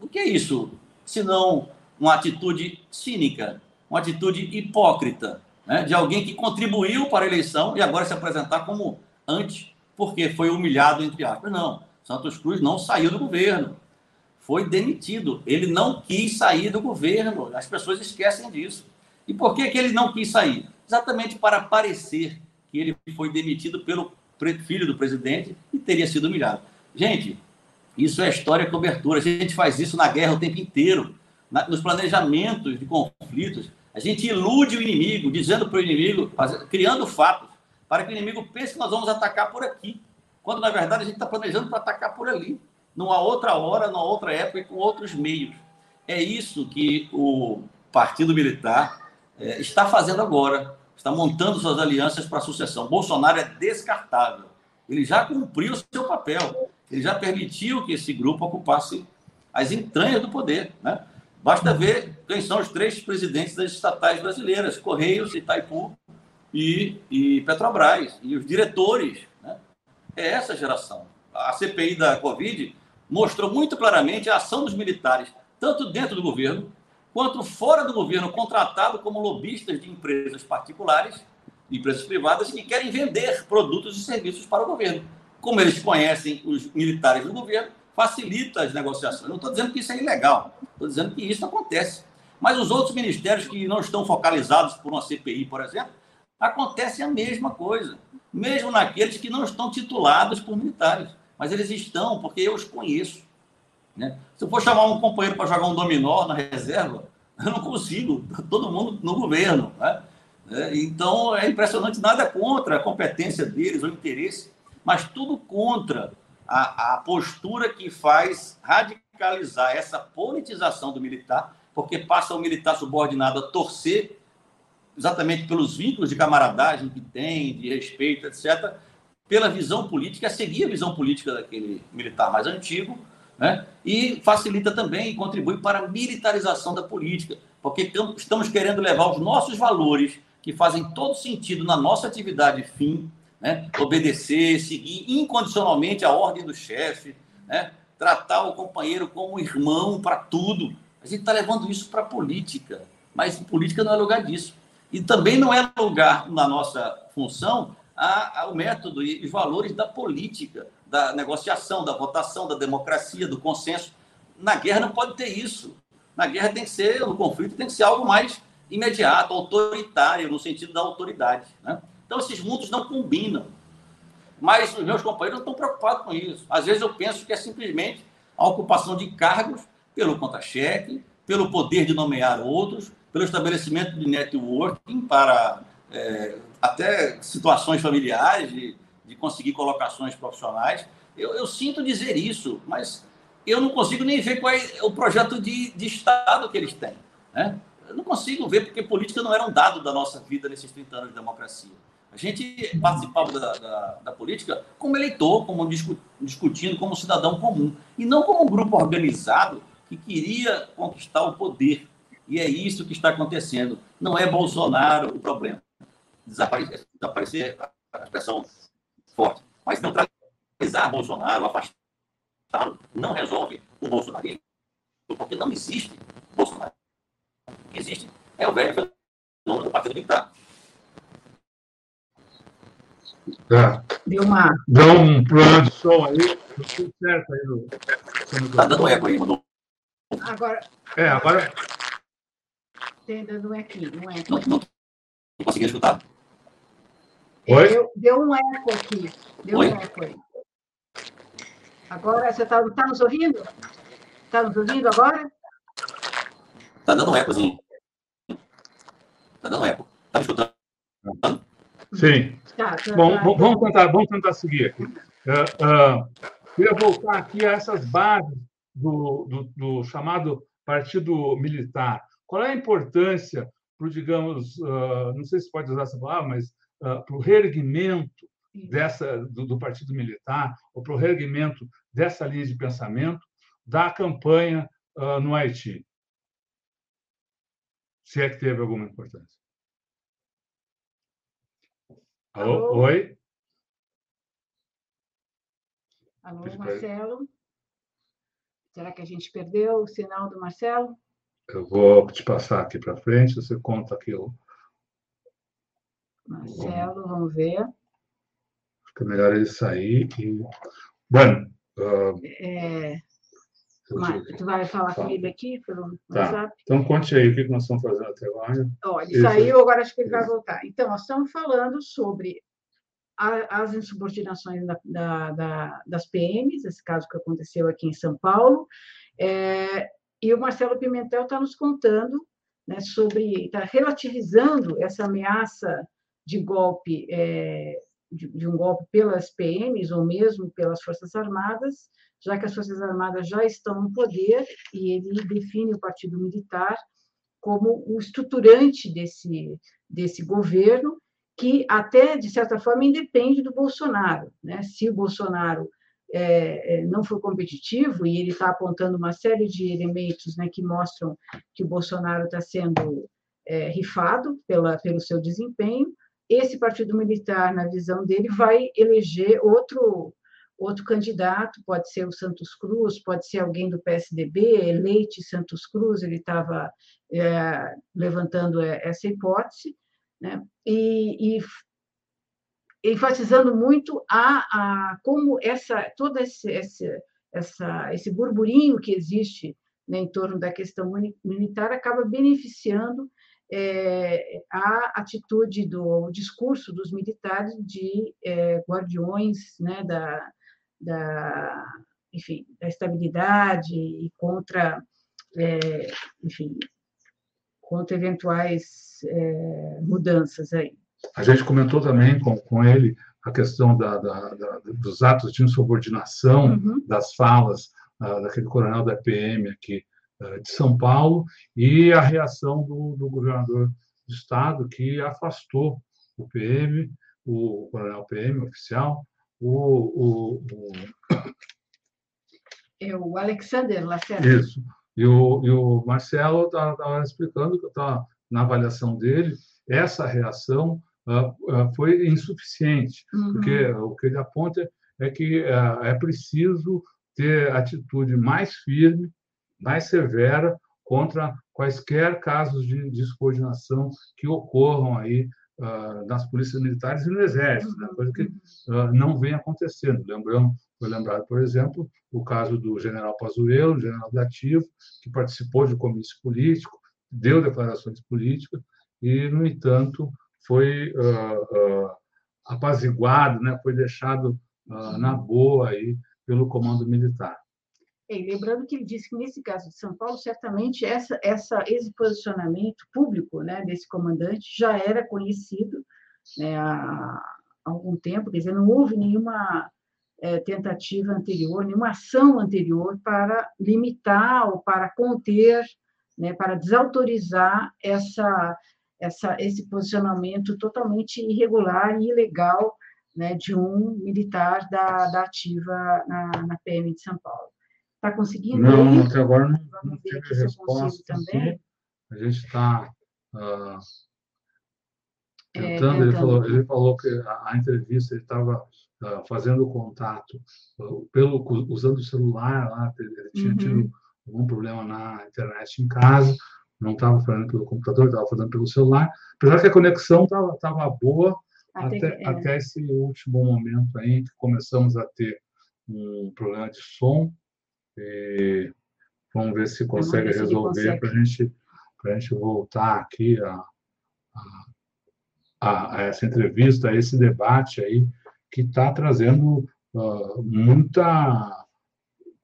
O que é isso? Senão uma atitude cínica, uma atitude hipócrita, né? de alguém que contribuiu para a eleição e agora se apresentar como antes, porque foi humilhado, entre aspas. Não, Santos Cruz não saiu do governo foi demitido. Ele não quis sair do governo. As pessoas esquecem disso. E por que, que ele não quis sair? Exatamente para parecer que ele foi demitido pelo filho do presidente e teria sido humilhado. Gente, isso é história cobertura. A gente faz isso na guerra o tempo inteiro, nos planejamentos de conflitos. A gente ilude o inimigo, dizendo para o inimigo, criando fatos, para que o inimigo pense que nós vamos atacar por aqui, quando na verdade a gente está planejando para atacar por ali numa outra hora, numa outra época e com outros meios. É isso que o Partido Militar é, está fazendo agora. Está montando suas alianças para a sucessão. Bolsonaro é descartável. Ele já cumpriu o seu papel. Ele já permitiu que esse grupo ocupasse as entranhas do poder. Né? Basta ver quem são os três presidentes das estatais brasileiras: Correios, Itaipu e, e Petrobras. E os diretores. Né? É essa geração. A CPI da Covid mostrou muito claramente a ação dos militares, tanto dentro do governo, quanto fora do governo, contratado como lobistas de empresas particulares, empresas privadas, que querem vender produtos e serviços para o governo. Como eles conhecem os militares do governo, facilita as negociações. Não estou dizendo que isso é ilegal, estou dizendo que isso acontece. Mas os outros ministérios que não estão focalizados por uma CPI, por exemplo, acontece a mesma coisa, mesmo naqueles que não estão titulados por militares mas eles estão porque eu os conheço. Né? Se eu for chamar um companheiro para jogar um dominó na reserva, eu não consigo, todo mundo no governo. Né? É, então é impressionante, nada contra a competência deles, o interesse, mas tudo contra a, a postura que faz radicalizar essa politização do militar, porque passa o militar subordinado a torcer exatamente pelos vínculos de camaradagem que tem, de respeito, etc., pela visão política, a seguir a visão política daquele militar mais antigo, né? e facilita também e contribui para a militarização da política, porque estamos querendo levar os nossos valores, que fazem todo sentido na nossa atividade fim, né? obedecer, seguir incondicionalmente a ordem do chefe, né? tratar o companheiro como irmão para tudo. A gente está levando isso para a política, mas política não é lugar disso. E também não é lugar na nossa função ao método e os valores da política, da negociação, da votação, da democracia, do consenso. Na guerra não pode ter isso. Na guerra tem que ser, no conflito tem que ser algo mais imediato, autoritário, no sentido da autoridade. Né? Então, esses mundos não combinam. Mas os meus companheiros não estão preocupados com isso. Às vezes eu penso que é simplesmente a ocupação de cargos pelo contra-cheque, pelo poder de nomear outros, pelo estabelecimento de networking para é, até situações familiares, de, de conseguir colocações profissionais. Eu, eu, sinto dizer isso, mas eu não consigo nem ver qual é o projeto de, de Estado que eles têm. Né? Eu não consigo ver, porque política não era um dado da nossa vida nesses 30 anos de democracia. A gente participava da, da, da política como eleitor, como discu, discutindo como cidadão comum, e não como um grupo organizado que queria conquistar o poder. E é isso que está acontecendo. Não é Bolsonaro o problema. Desaparecer, desaparecer a expressão forte. Mas neutralizar Bolsonaro, afastá-lo, não resolve o bolsonarismo, porque não existe Bolsonaro. O que existe é o velho fenômeno do Partido Militar. Tá. Deu uma. Deu um problema de som aí. Tudo certo aí no. Tá dando eco aí, mandou. Agora. É, agora. Tem dando um eco, um eco. Não, não, não consegui escutar. Oi? Deu, deu um eco aqui. Deu Oi? um eco aí. Agora, você está tá nos ouvindo? Está nos ouvindo agora? Está dando um ecozinho. Está dando um eco. Está me escutando? Sim. Tá, tá, Bom, tá, vamos, tentar, vamos tentar seguir aqui. Uh, uh, queria voltar aqui a essas bases do, do, do, chamado Partido Militar. Qual é a importância para, digamos, uh, não sei se pode usar essa palavra, mas para o reerguimento dessa, do, do, Partido Militar, ou para o reerguimento dessa linha de pensamento da campanha no Haiti? Se é que teve alguma importância. Alô? Oi? Alô, Marcelo? Será que a gente perdeu o sinal do Marcelo? Eu vou te passar aqui para frente, você conta aqui o. Marcelo, vamos ver. Acho que é melhor ele sair e. Bueno. Uh... É... Mas, tu vai falar Fala. comigo aqui pelo tá. WhatsApp? Então, conte aí o que nós estamos fazendo até agora. Ele saiu, agora acho que ele vai voltar. Então, nós estamos falando sobre a, as insubordinações da, da, da, das PMs, esse caso que aconteceu aqui em São Paulo, é, e o Marcelo Pimentel está nos contando né, sobre, está relativizando essa ameaça de golpe, é, de, de um golpe pelas PMs ou mesmo pelas Forças Armadas, já que as Forças Armadas já estão no poder, e ele define o Partido Militar como o estruturante desse, desse governo, que até, de certa forma, independe do Bolsonaro. Né? Se o Bolsonaro é, é não for competitivo, e ele está apontando uma série de elementos né, que mostram que o Bolsonaro está sendo é, rifado pela, pelo seu desempenho, esse partido militar, na visão dele, vai eleger outro outro candidato, pode ser o Santos Cruz, pode ser alguém do PSDB, Leite Santos Cruz, ele estava é, levantando essa hipótese, né? e, e enfatizando muito a, a como essa todo esse, esse, essa, esse burburinho que existe né, em torno da questão militar acaba beneficiando é, a atitude do o discurso dos militares de é, guardiões né, da, da, enfim, da estabilidade e contra, é, enfim, contra eventuais é, mudanças aí. A gente comentou também com, com ele a questão da, da, da dos atos de insubordinação uhum. das falas uh, daquele coronel da PM aqui de São Paulo e a reação do, do governador do estado que afastou o PM, o coronel PM oficial, o, o, o... É o Alexander Lacerda. Isso. E o, e o Marcelo estava tá, explicando que tá, na avaliação dele, essa reação uh, foi insuficiente, uhum. porque o que ele aponta é que uh, é preciso ter atitude mais firme, mais severa contra quaisquer casos de, de subordinação que ocorram aí uh, nas polícias militares e no exército, né? coisa que uh, não vem acontecendo. Lembramos, foi lembrado, por exemplo, o caso do general Pazuello, general da Ativo, que participou de comício político, deu declarações políticas e, no entanto, foi uh, apaziguado, né? foi deixado na boa aí pelo comando militar. E lembrando que ele disse que, nesse caso de São Paulo, certamente essa, essa, esse posicionamento público né, desse comandante já era conhecido né, há algum tempo, quer dizer, não houve nenhuma é, tentativa anterior, nenhuma ação anterior para limitar ou para conter, né, para desautorizar essa, essa, esse posicionamento totalmente irregular e ilegal né, de um militar da, da ativa na, na PM de São Paulo. Está conseguindo? Não, até agora não, não tive resposta. Também. A gente está uh, tentando, é, ele, falou, ele falou que a, a entrevista ele estava uh, fazendo contato uh, pelo, usando o celular lá, ele tinha uhum. tido algum problema na internet em casa, não estava fazendo pelo computador, estava fazendo pelo celular, apesar que a conexão estava boa até, até, é. até, esse último momento aí que começamos a ter um problema de som, e vamos ver se consegue ver resolver para gente, a gente voltar aqui a, a, a, essa entrevista, a esse debate aí, que está trazendo uh, muita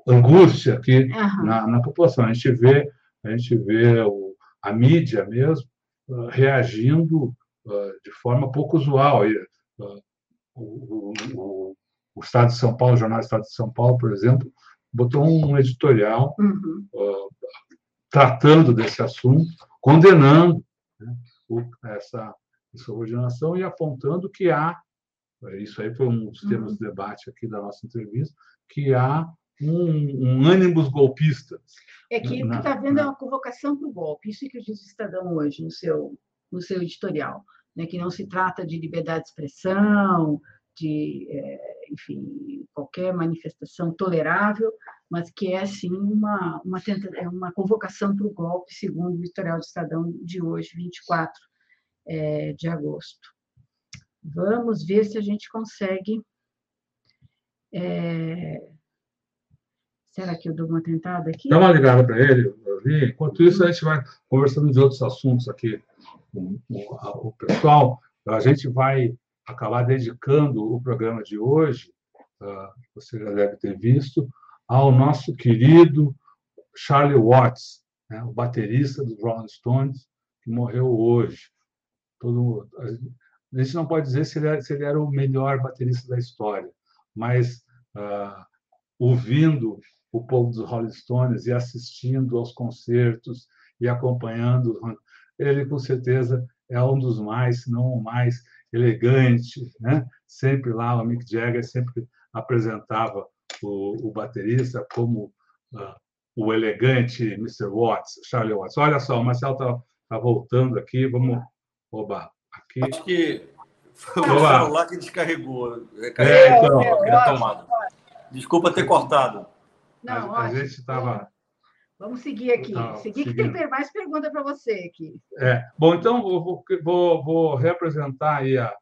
angústia aqui uhum. na, na, população. A gente vê, a, gente vê o, a mídia mesmo uh, reagindo uh, de forma pouco usual. E, o, o, o, Estado de São Paulo, o Jornal Estado de São Paulo, por exemplo, botou um editorial uhum. uh, tratando desse assunto, condenando né, essa subordinação e apontando que há, isso aí foi um dos temas uhum. de debate aqui da nossa entrevista, que há um, um ânimos golpista. É que o que está vendo é uma convocação para o golpe, isso que diz o Estadão hoje no seu, no seu editorial, né, que não se trata de liberdade de expressão, de, é, enfim, qualquer manifestação tolerável, mas que é, sim, uma, uma, tenta, é uma convocação para o golpe, segundo o Editorial do Estadão de hoje, 24 é, de agosto. Vamos ver se a gente consegue. É... Será que eu dou uma tentada aqui? Dá uma ligada para ele, ali. Enquanto isso, a gente vai conversando de outros assuntos aqui com o pessoal. A gente vai acabar dedicando o programa de hoje, uh, você já deve ter visto, ao nosso querido Charlie Watts, né, o baterista dos Rolling Stones, que morreu hoje. Todo, a gente não pode dizer se ele, era, se ele era o melhor baterista da história, mas uh, ouvindo o povo dos Rolling Stones e assistindo aos concertos e acompanhando, ele com certeza é um dos mais, se não o mais elegante, né? Sempre lá o Mick Jagger sempre apresentava o, o baterista como uh, o elegante Mr. Watts, Charlie Watts. Olha só, o Marcelo está tá voltando aqui, vamos roubar aqui. Acho que foi o celular que descarregou. É, então, é, Desculpa ter cortado. Não, a, a gente estava Vamos seguir aqui. Tá, seguir que tem mais pergunta para você aqui. É. Bom, então vou, vou, vou reapresentar aí a,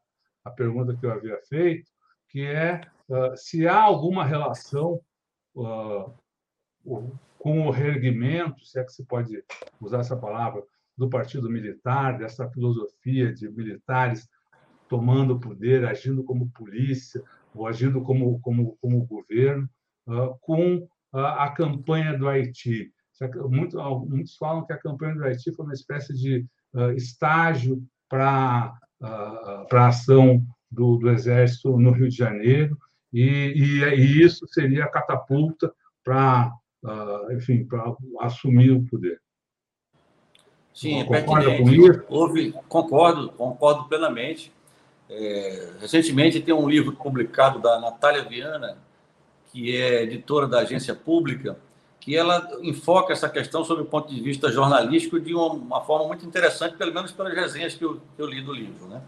a pergunta que eu havia feito, que é uh, se há alguma relação uh, com o reerguimento, se é que se pode usar essa palavra, do Partido Militar, dessa filosofia de militares tomando o poder, agindo como polícia ou agindo como, como, como governo, uh, com a campanha do Haiti. Muito, muitos falam que a campanha do Haiti foi uma espécie de uh, estágio para uh, a ação do, do, Exército no Rio de Janeiro, e, e, e isso seria a catapulta para, uh, enfim, para assumir o poder. Sim, é Concorda com isso? Houve, concordo, concordo plenamente. É, recentemente tem um livro publicado da Natália Viana, que é editora da agência pública, que ela enfoca essa questão sob o ponto de vista jornalístico de uma, uma forma muito interessante, pelo menos pelas resenhas que eu, que eu li do livro. Né?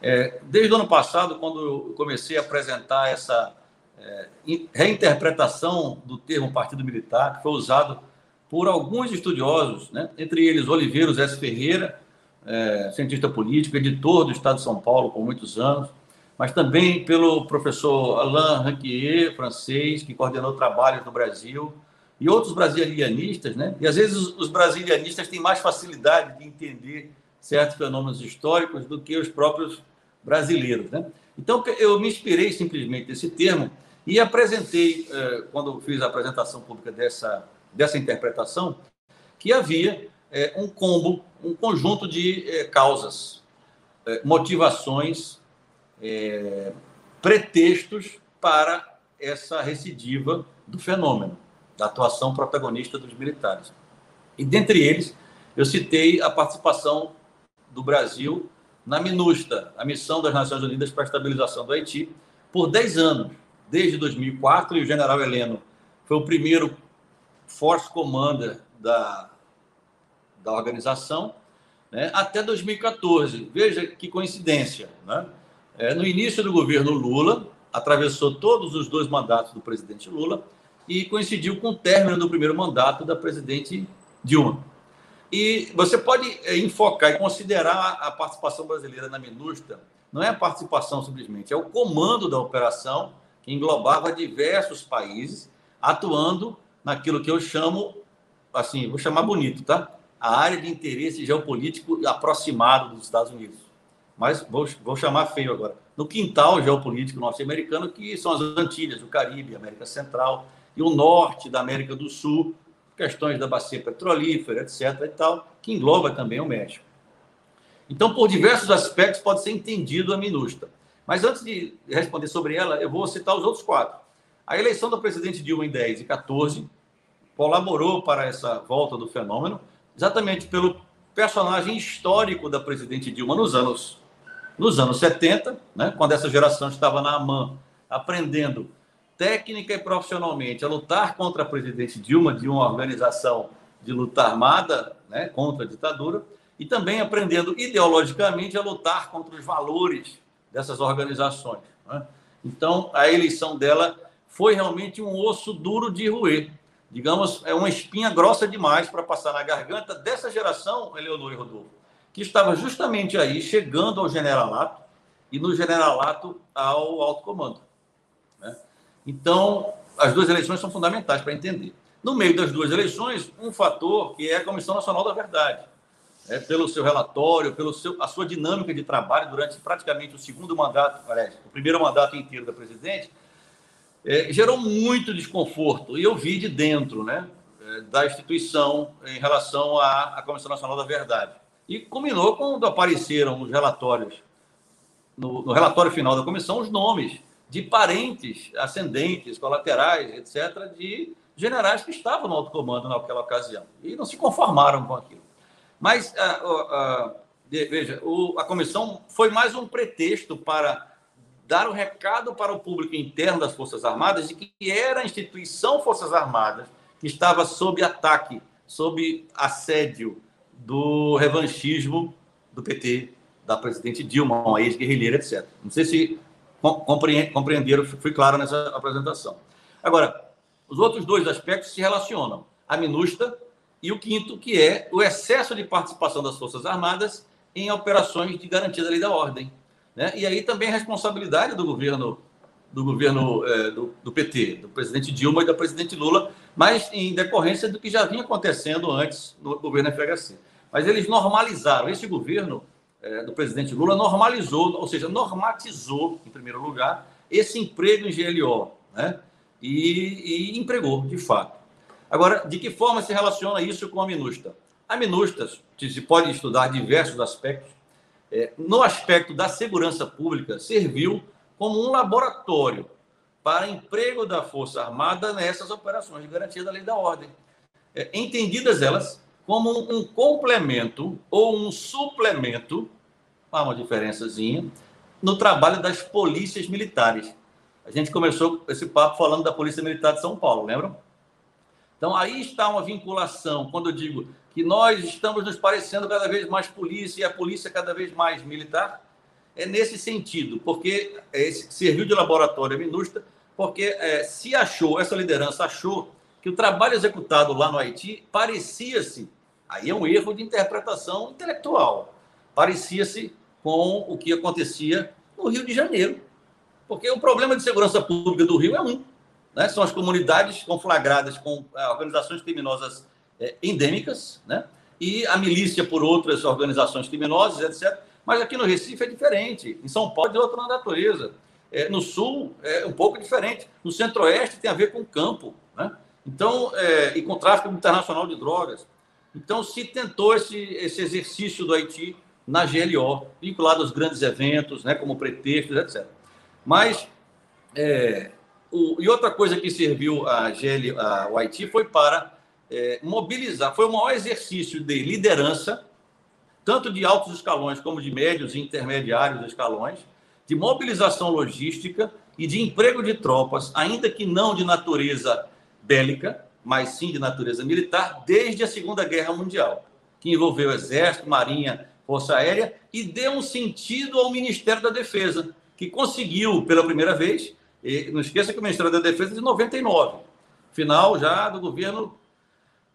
É, desde o ano passado, quando eu comecei a apresentar essa é, reinterpretação do termo partido militar, que foi usado por alguns estudiosos, né? entre eles Oliveiros S. Ferreira, é, cientista político, editor do Estado de São Paulo por muitos anos, mas também pelo professor Alain Ranquier, francês, que coordenou trabalhos no Brasil, e outros brasilianistas, né? E às vezes os brasilianistas têm mais facilidade de entender certos fenômenos históricos do que os próprios brasileiros, né? Então eu me inspirei simplesmente nesse termo E apresentei, eh, quando fiz a apresentação pública dessa, dessa interpretação, que havia eh, um combo, um conjunto de eh, causas, motivações, pretextos para essa recidiva do fenômeno, da atuação protagonista dos militares. E dentre eles, eu citei a participação do Brasil na MINUSTA, a Missão das Nações Unidas para a Estabilização do Haiti, por 10 anos, desde 2004, e o general Heleno foi o primeiro Force Commander da, da organização, né, até 2014. Veja que coincidência. Né? É, no início do governo Lula, atravessou todos os dois mandatos do presidente Lula e coincidiu com o término do primeiro mandato da presidente Dilma. E você pode é, enfocar e considerar a participação brasileira na MINUSTA, não é a participação simplesmente, é o comando da operação, que englobava diversos países, atuando naquilo que eu chamo, assim, vou chamar bonito, tá? A área de interesse geopolítico aproximado dos Estados Unidos. Mas vou, vou chamar feio agora. No quintal geopolítico norte-americano, que são as Antilhas, o Caribe, América Central e o norte da América do Sul, questões da bacia petrolífera, etc. e tal, que engloba também o México. Então, por diversos aspectos, pode ser entendido a MINUSTA. Mas antes de responder sobre ela, eu vou citar os outros quatro. A eleição do presidente Dilma em 10 e 14 colaborou para essa volta do fenômeno, exatamente pelo personagem histórico da presidente Dilma nos anos, nos anos 70, né, quando essa geração estava na AMAN, aprendendo técnica e profissionalmente a lutar contra a presidente Dilma, de uma organização de luta armada né, contra a ditadura, e também aprendendo ideologicamente a lutar contra os valores dessas organizações. Né? Então, a eleição dela foi realmente um osso duro de roer. Digamos, é uma espinha grossa demais para passar na garganta dessa geração, Eleonora e Rodolfo, que estava justamente aí, chegando ao generalato, e no generalato ao alto comando. Então, as duas eleições são fundamentais para entender. No meio das duas eleições, um fator que é a Comissão Nacional da Verdade. É, pelo seu relatório, pelo seu, a sua dinâmica de trabalho durante praticamente o segundo mandato, aliás, o primeiro mandato inteiro da presidente, é, gerou muito desconforto. E eu vi de dentro né, é, da instituição em relação à, à Comissão Nacional da Verdade. E culminou quando apareceram nos relatórios, no, no relatório final da comissão, os nomes de parentes ascendentes, colaterais, etc., de generais que estavam no alto comando naquela ocasião e não se conformaram com aquilo. Mas, uh, uh, veja, o, a comissão foi mais um pretexto para dar o um recado para o público interno das Forças Armadas de que era a instituição Forças Armadas que estava sob ataque, sob assédio do revanchismo do PT, da presidente Dilma, ex-guerrilheira, etc. Não sei se compreenderam, fui claro nessa apresentação. Agora, os outros dois aspectos se relacionam. A MINUSTA e o quinto, que é o excesso de participação das Forças Armadas em operações de garantia da lei da ordem. Né? E aí também a responsabilidade do governo do governo é, do, do, PT, do presidente Dilma e da presidente Lula, mas em decorrência do que já vinha acontecendo antes no governo FHC. Mas eles normalizaram, esse governo é, do presidente Lula normalizou, ou seja, normatizou, em primeiro lugar, esse emprego em GLO, né? E, e empregou, de fato. Agora, de que forma se relaciona isso com a MINUSTA? A MINUSTA se pode estudar diversos aspectos. É, no aspecto da segurança pública, serviu como um laboratório para emprego da Força Armada nessas operações de garantia da lei da ordem. É, entendidas elas como um complemento ou um suplemento, há uma diferençazinha, no trabalho das polícias militares. A gente começou esse papo falando da Polícia Militar de São Paulo, lembram? Então, aí está uma vinculação, quando eu digo que nós estamos nos parecendo cada vez mais polícia e a polícia cada vez mais militar, é nesse sentido, porque é, serviu de laboratório a MINUSTA, porque é, se achou, essa liderança achou que o trabalho executado lá no Haiti parecia-se Aí é um erro de interpretação intelectual. Parecia-se com o que acontecia no Rio de Janeiro. Porque o problema de segurança pública do Rio é um. Né? São as comunidades conflagradas com eh, organizações criminosas é, endêmicas, né? e a milícia por outras organizações criminosas, etc. Mas aqui no Recife é diferente. Em São Paulo é de outra natureza. É, no sul é um pouco diferente. No centro-oeste tem a ver com campo, né? Então, é, e com tráfico internacional de drogas. Então, se tentou esse, esse exercício do Haiti na GLO, vinculado aos grandes eventos, né, como pretextos, etc. Mas, é, o, e outra coisa que serviu a GL, a, o Haiti foi para é, mobilizar, foi o maior exercício de liderança, tanto de altos escalões como de médios e intermediários escalões, de mobilização logística e de emprego de tropas, ainda que não de natureza bélica, mas sim de natureza militar, desde a Segunda Guerra Mundial, que envolveu Exército, Marinha, Força Aérea e deu um sentido ao Ministério da Defesa, que conseguiu, pela primeira vez, e não esqueça que o Ministério da Defesa é de 99, final já do governo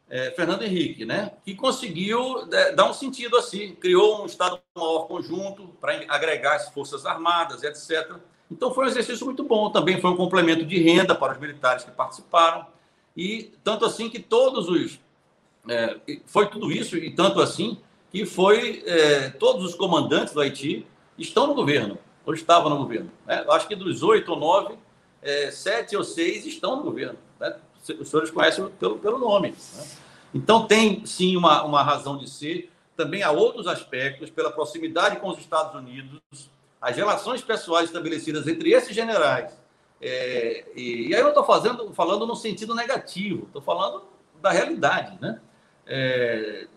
é, Fernando Henrique, né? que conseguiu é, dar um sentido assim, criou um Estado-Maior conjunto para agregar as Forças Armadas, etc. Então foi um exercício muito bom, também foi um complemento de renda para os militares que participaram, e tanto assim que todos os. É, foi tudo isso, e tanto assim que foi. É, todos os comandantes do Haiti estão no governo, ou estavam no governo. Né? Acho que dos oito ou nove, é, sete ou seis estão no governo. Né? Os senhores conhecem pelo, pelo nome. Né? Então, tem sim uma, uma razão de ser. Também há outros aspectos, pela proximidade com os Estados Unidos, as relações pessoais estabelecidas entre esses generais é, e, e, aí eu estou falando no sentido negativo, estou falando da realidade, né? É,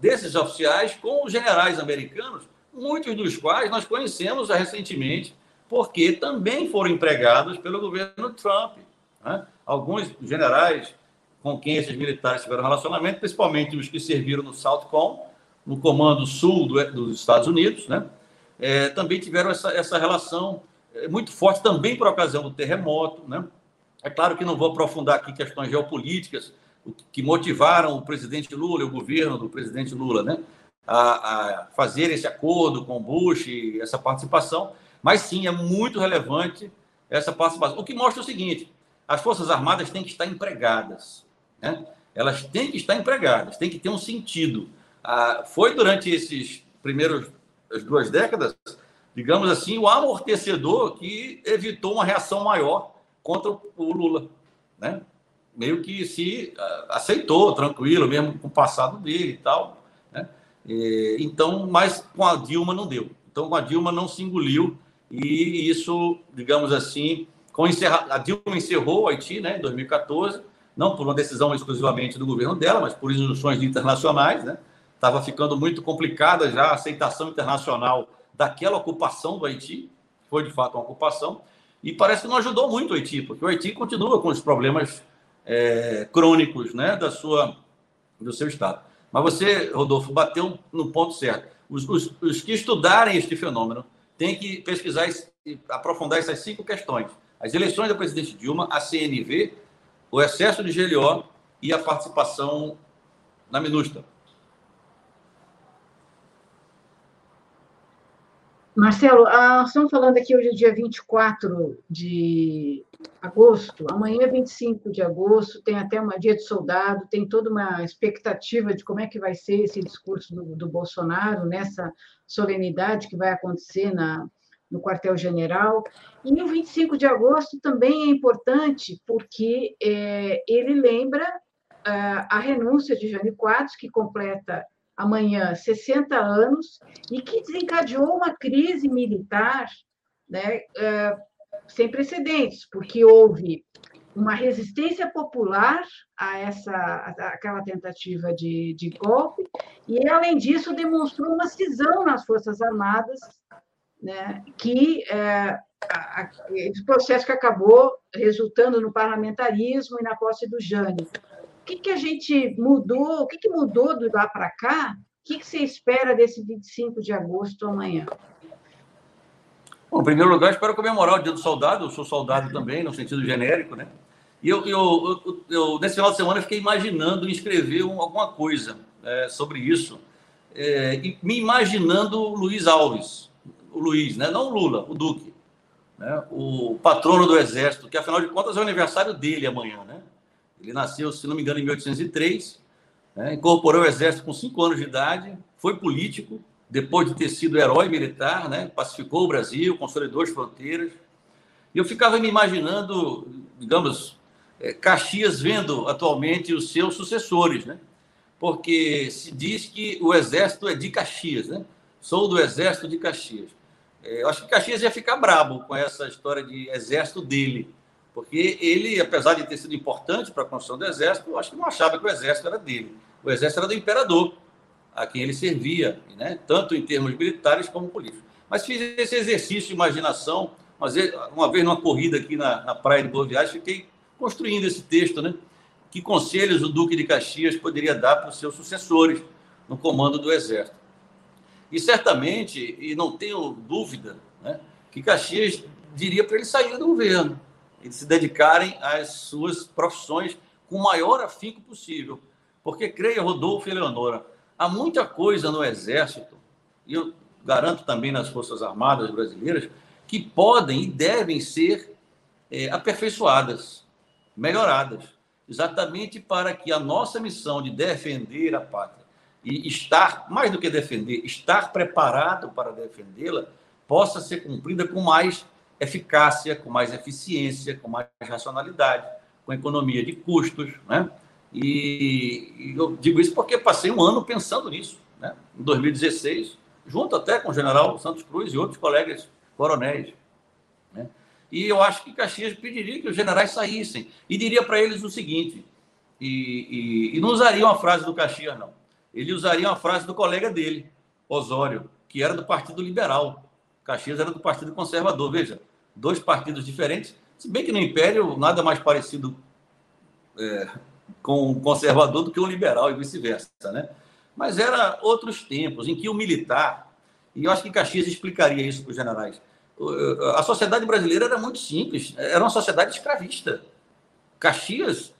desses oficiais com os generais americanos, muitos dos quais nós conhecemos recentemente, porque também foram empregados pelo governo Trump. Né? Alguns generais com quem esses militares tiveram relacionamento, principalmente os que serviram no Southcom, no comando sul do, dos Estados Unidos, né? É, também tiveram essa, essa relação muito forte também por ocasião do terremoto. Né? É claro que não vou aprofundar aqui questões geopolíticas que motivaram o presidente Lula o governo do presidente Lula né? a, a fazer esse acordo com Bush e essa participação, mas sim, é muito relevante essa participação. O que mostra o seguinte: as Forças Armadas têm que estar empregadas. Né? Elas têm que estar empregadas, têm que ter um sentido. Ah, foi durante esses primeiros as duas décadas digamos assim, o amortecedor que evitou uma reação maior contra o Lula, né? Meio que se uh, aceitou, tranquilo, mesmo com o passado dele e tal, né? E, então, mas com a Dilma não deu. Então, com a Dilma não se engoliu e isso, digamos assim, com encerra... a Dilma encerrou o Haiti, né, em 2014, não por uma decisão exclusivamente do governo dela, mas por instruções internacionais, né? Estava ficando muito complicada já a aceitação internacional daquela ocupação do Haiti, foi de fato uma ocupação, e parece que não ajudou muito o Haiti, porque o Haiti continua com os problemas é, crônicos né, da sua, do seu Estado. Mas você, Rodolfo, bateu no ponto certo. Os, os, os que estudarem este fenômeno têm que pesquisar e aprofundar essas cinco questões. As eleições da presidente Dilma, a CNV, o excesso de GLO e a participação na MINUSTA. Marcelo, ah, estamos falando aqui hoje, é dia 24 de agosto, amanhã é 25 de agosto, tem até uma dia de soldado, tem toda uma expectativa de como é que vai ser esse discurso do, do Bolsonaro nessa solenidade que vai acontecer na, no quartel-general. E o 25 de agosto também é importante porque é, ele lembra ah, a renúncia de Jânio Quadros, que completa amanhã 60 anos e que desencadeou uma crise militar né, é, sem precedentes, porque houve uma resistência popular a essa aquela tentativa de, de golpe e além disso demonstrou uma cisão nas forças armadas, né, que é, a, a, esse processo que acabou resultando no parlamentarismo e na posse do Jânio que, que a gente mudou? O que, que mudou do lá para cá? O que, que você espera desse 25 de agosto amanhã? Bom, em primeiro lugar, espero comemorar o Dia do Soldado. Eu sou soldado também, no sentido genérico, né? E eu, eu, eu, eu nesse final de semana, fiquei imaginando escrever um, alguma coisa é, sobre isso. É, e me imaginando o Luiz Alves, o Luiz, né? não o Lula, o Duque, né? o patrono do Exército, que afinal de contas é o aniversário dele amanhã. Né? Ele nasceu, se não me engano, em 1803, né? incorporou o exército com cinco anos de idade, foi político, depois de ter sido herói militar, né? pacificou o Brasil, consolidou as fronteiras, E eu ficava me imaginando, digamos, é, Caxias vendo atualmente os seus sucessores, né? Porque se diz que o exército é de Caxias, né? Sou do exército de Caxias. É, eu acho que Caxias ia ficar brabo com essa história de exército dele, porque ele, apesar de ter sido importante para a construção do exército, eu acho que não achava que o exército era dele. O exército era do imperador, a quem ele servia, né? tanto em termos militares como políticos. Mas fiz esse exercício de imaginação, mas uma vez numa corrida aqui na, na praia de Boa Viagem, fiquei construindo esse texto, né? Que conselhos o Duque de Caxias poderia dar para os seus sucessores no comando do Exército. E certamente, e não tenho dúvida, né, que Caxias diria para ele sair do governo, eles se dedicarem às suas profissões com o maior afinco possível. Porque, creia, Rodolfo e Eleonora, há muita coisa no Exército, e eu garanto também nas Forças Armadas brasileiras, que podem e devem ser é, aperfeiçoadas, melhoradas, exatamente para que a nossa missão de defender a pátria e estar, mais do que defender, estar preparado para defendê-la, possa ser cumprida com mais eficácia, com mais eficiência, com mais racionalidade, com economia de custos, né? E, e eu digo isso porque passei um ano pensando nisso, né? Em 2016, junto até com o general Santos Cruz e outros colegas coronéis. Né? E eu acho que Caxias pediria que os generais saíssem e diria para eles o seguinte, e, e, e, não usaria uma frase do Caxias, não. Ele usaria uma frase do colega dele, Osório, que era do Partido Liberal. Caxias era do Partido Conservador. Veja, dois partidos diferentes, se bem que no Império nada mais parecido é, com o conservador do que o liberal e vice-versa, né? Mas era outros tempos em que o militar, e eu acho que Caxias explicaria isso para os generais, a sociedade brasileira era muito simples, era uma sociedade escravista. Caxias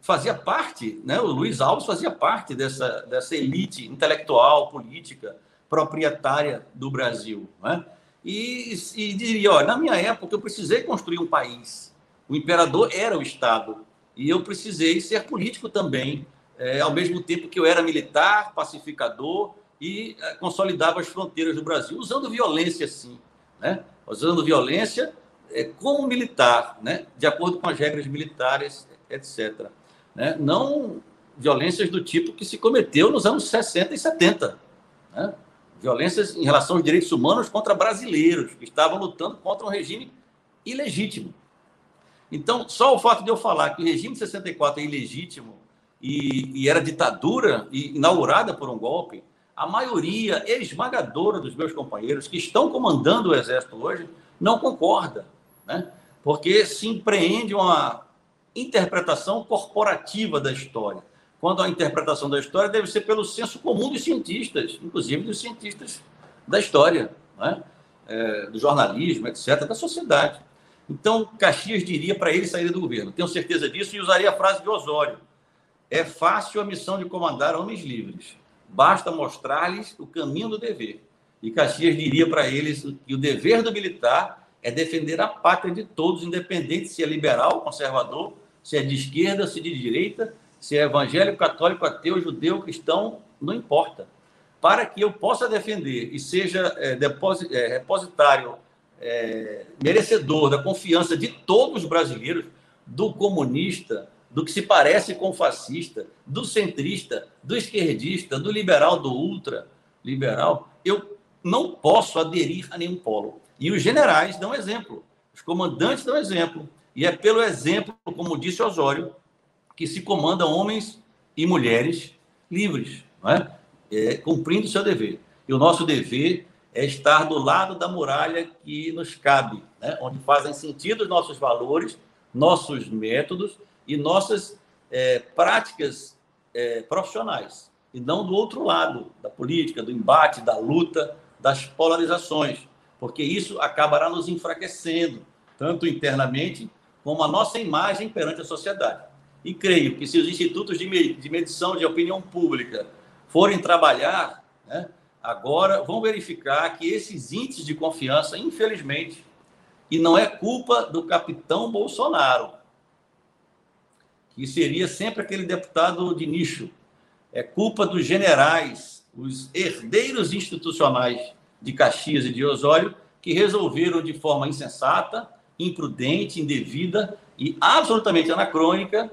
fazia parte, né, o Luiz Alves fazia parte dessa, dessa elite intelectual, política, proprietária do Brasil. Né? E, e diria: olha, na minha época eu precisei construir um país. O imperador era o Estado. E eu precisei ser político também, é, ao mesmo tempo que eu era militar, pacificador e é, consolidava as fronteiras do Brasil, usando violência, sim. Né? usando violência é, como militar, né? de acordo com as regras militares, etc. Né? Não violências do tipo que se cometeu nos anos 60 e 70. Né? Violências em relação aos direitos humanos contra brasileiros, que estavam lutando contra um regime ilegítimo. Então, só o fato de eu falar que o regime de 64 é ilegítimo e, e era ditadura e inaugurada por um golpe, a maioria esmagadora dos meus companheiros que estão comandando o Exército hoje não concorda, né? porque se empreende uma interpretação corporativa da história, quando a interpretação da história deve ser pelo senso comum dos cientistas, inclusive dos cientistas da história, né? é, do jornalismo, etc., da sociedade. Então, Caxias diria para ele sair do governo. Tenho certeza disso e usaria a frase de Osório. É fácil a missão de comandar homens livres basta mostrar-lhes o caminho do dever. E Caxias diria para eles que o dever do militar é defender a pátria de todos, independente se é liberal, conservador, se é de esquerda, se é de direita, se é evangélico, católico, ateu, judeu, cristão, não importa. Para que eu possa defender e seja é, é, repositário, é, merecedor da confiança de todos os brasileiros, do comunista, do que se parece com fascista, do centrista, do esquerdista, do liberal, do ultra liberal, eu não posso aderir a nenhum polo. E os generais dão exemplo, os comandantes dão exemplo. E é pelo exemplo, como disse Osório, que se comanda homens e mulheres livres, é? É, cumprindo o seu dever. E o nosso dever é estar do lado da muralha que nos cabe, né? onde fazem sentido os nossos valores, nossos métodos e nossas é, práticas é, profissionais, e não do outro lado da política, do embate, da luta, das polarizações, porque isso acabará nos enfraquecendo, tanto internamente como a nossa imagem perante a sociedade. E creio que se os institutos de medição de opinião pública forem trabalhar, né, agora vão verificar que esses índices de confiança, infelizmente, e não é culpa do capitão Bolsonaro, que seria sempre aquele deputado de nicho. É culpa dos generais, os herdeiros institucionais de Caxias e de Osório, que resolveram de forma insensata, imprudente, indevida e absolutamente anacrônica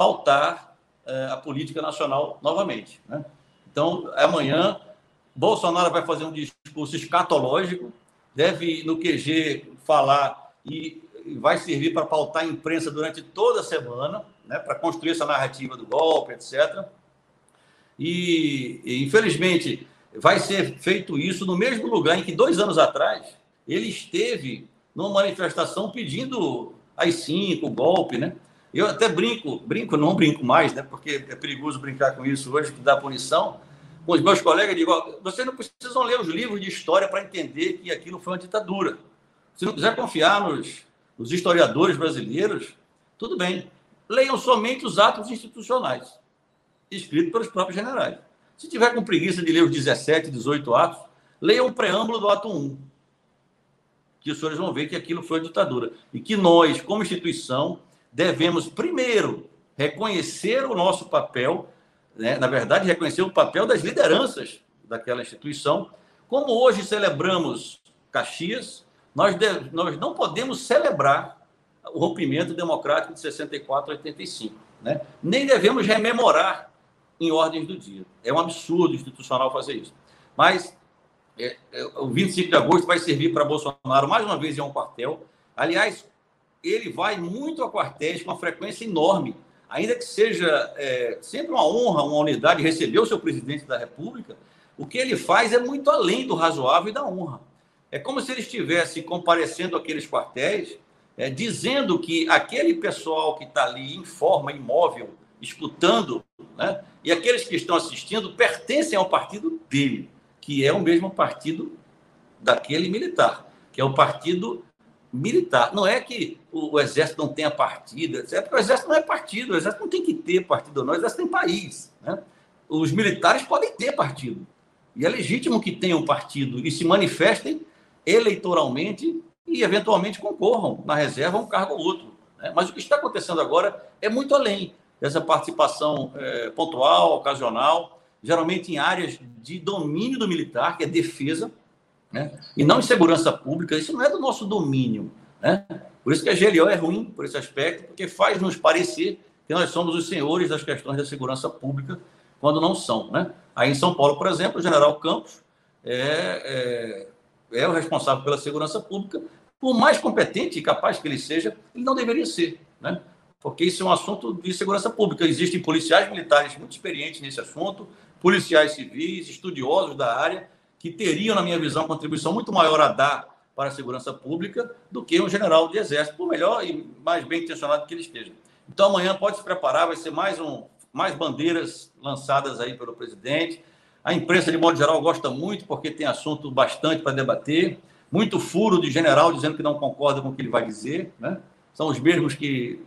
pautar eh, a política nacional novamente. Né? Então, amanhã, Bolsonaro vai fazer um discurso escatológico, deve no QG falar e vai servir para pautar a imprensa durante toda a semana, né, para construir essa narrativa do golpe, etc. E, e, infelizmente, vai ser feito isso no mesmo lugar em que, dois anos atrás, ele esteve numa manifestação pedindo as cinco, o golpe, né? Eu até brinco, brinco, não brinco mais, né? Porque é perigoso brincar com isso hoje, que dá punição. Com os meus colegas, digo: vocês não precisam ler os livros de história para entender que aquilo foi uma ditadura. Se não quiser confiar nos, nos historiadores brasileiros, tudo bem. Leiam somente os atos institucionais, escritos pelos próprios generais. Se tiver com preguiça de ler os 17, 18 atos, leiam o preâmbulo do ato 1, que os senhores vão ver que aquilo foi a ditadura. E que nós, como instituição, devemos, primeiro, reconhecer o nosso papel, né? na verdade, reconhecer o papel das lideranças daquela instituição. Como hoje celebramos Caxias, nós, de, nós não podemos celebrar o rompimento democrático de 64 a 85. Né? Nem devemos rememorar em ordens do dia. É um absurdo institucional fazer isso. Mas é, é, o 25 de agosto vai servir para Bolsonaro, mais uma vez, em um quartel. Aliás, ele vai muito a quartéis com uma frequência enorme. Ainda que seja é, sempre uma honra, uma unidade receber o seu presidente da República, o que ele faz é muito além do razoável e da honra. É como se ele estivesse comparecendo aqueles quartéis, é, dizendo que aquele pessoal que está ali em forma imóvel, escutando, né, e aqueles que estão assistindo pertencem ao partido dele, que é o mesmo partido daquele militar, que é o partido militar. Não é que o, o exército não tenha partido, é porque o exército não é partido, o exército não tem que ter partido, não, o exército tem país. Né? Os militares podem ter partido. E é legítimo que tenham partido e se manifestem eleitoralmente e, eventualmente, concorram na reserva um cargo ou outro. Né? Mas o que está acontecendo agora é muito além dessa participação é, pontual, ocasional, geralmente em áreas de domínio do militar, que é defesa, né? e não em segurança pública. Isso não é do nosso domínio. Né? Por isso que a GLO é ruim por esse aspecto, porque faz nos parecer que nós somos os senhores das questões da segurança pública, quando não são. Né? Aí em São Paulo, por exemplo, o general Campos é, é, é o responsável pela segurança pública, por mais competente e capaz que ele seja, ele não deveria ser. Né? Porque isso é um assunto de segurança pública. Existem policiais militares muito experientes nesse assunto, policiais civis, estudiosos da área, que teriam, na minha visão, contribuição muito maior a dar para a segurança pública do que um general de exército, por melhor e mais bem intencionado que ele esteja. Então, amanhã pode se preparar, vai ser mais, um, mais bandeiras lançadas aí pelo presidente. A imprensa, de modo geral, gosta muito, porque tem assunto bastante para debater. Muito furo de general dizendo que não concorda com o que ele vai dizer. Né? São os mesmos que,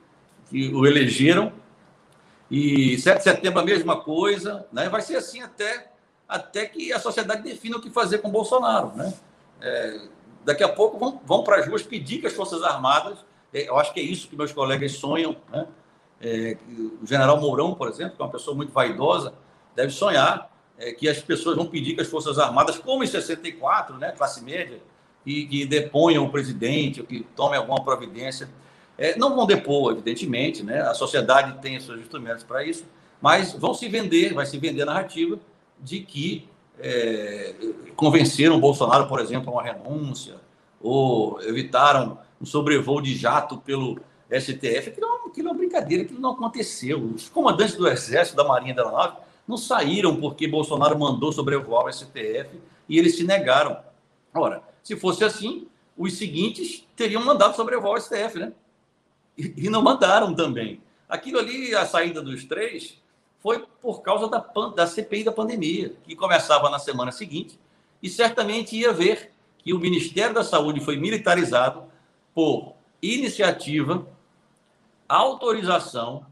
que o elegeram. E 7 de setembro, a mesma coisa. Né? Vai ser assim até até que a sociedade defina o que fazer com Bolsonaro. Né? É, daqui a pouco vão, vão para as ruas pedir que as Forças Armadas, é, eu acho que é isso que meus colegas sonham. Né? É, o general Mourão, por exemplo, que é uma pessoa muito vaidosa, deve sonhar é, que as pessoas vão pedir que as Forças Armadas, como em 64, né, classe média, que, que deponham o presidente, ou que tomem alguma providência. É, não vão depor, evidentemente, né? a sociedade tem seus instrumentos para isso, mas vão se vender, vai se vender a narrativa de que é, convenceram Bolsonaro, por exemplo, a uma renúncia, ou evitaram um sobrevoo de jato pelo STF. Aquilo é, aquilo é uma brincadeira, aquilo não aconteceu. Os comandantes do Exército, da Marinha e da Aeronáutica não saíram porque Bolsonaro mandou sobrevoar o STF e eles se negaram. Ora, se fosse assim, os seguintes teriam mandado sobrevoar o STF, né? E, e não mandaram também. Aquilo ali, a saída dos três, foi por causa da, da CPI da pandemia, que começava na semana seguinte, e certamente ia ver que o Ministério da Saúde foi militarizado por iniciativa, autorização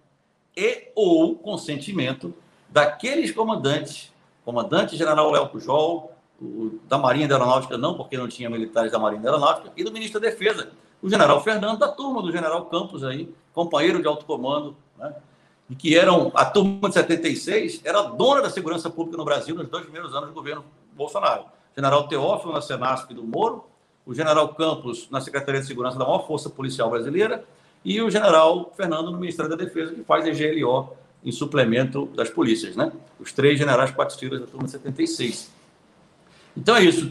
e ou consentimento daqueles comandantes, comandante general Léo Pujol, o, da Marinha da Aeronáutica não, porque não tinha militares da Marinha da Aeronáutica, e do ministro da Defesa, o general Fernando, da turma do general Campos aí, companheiro de alto comando, né? E que eram a turma de 76 era dona da segurança pública no Brasil nos dois primeiros anos do governo Bolsonaro. General Teófilo na Senasp do Moro o general Campos na Secretaria de Segurança da maior força policial brasileira e o general Fernando no Ministério da Defesa, que faz EGLO em suplemento das polícias, né? Os três generais patrulheiros da turma 76. Então é isso,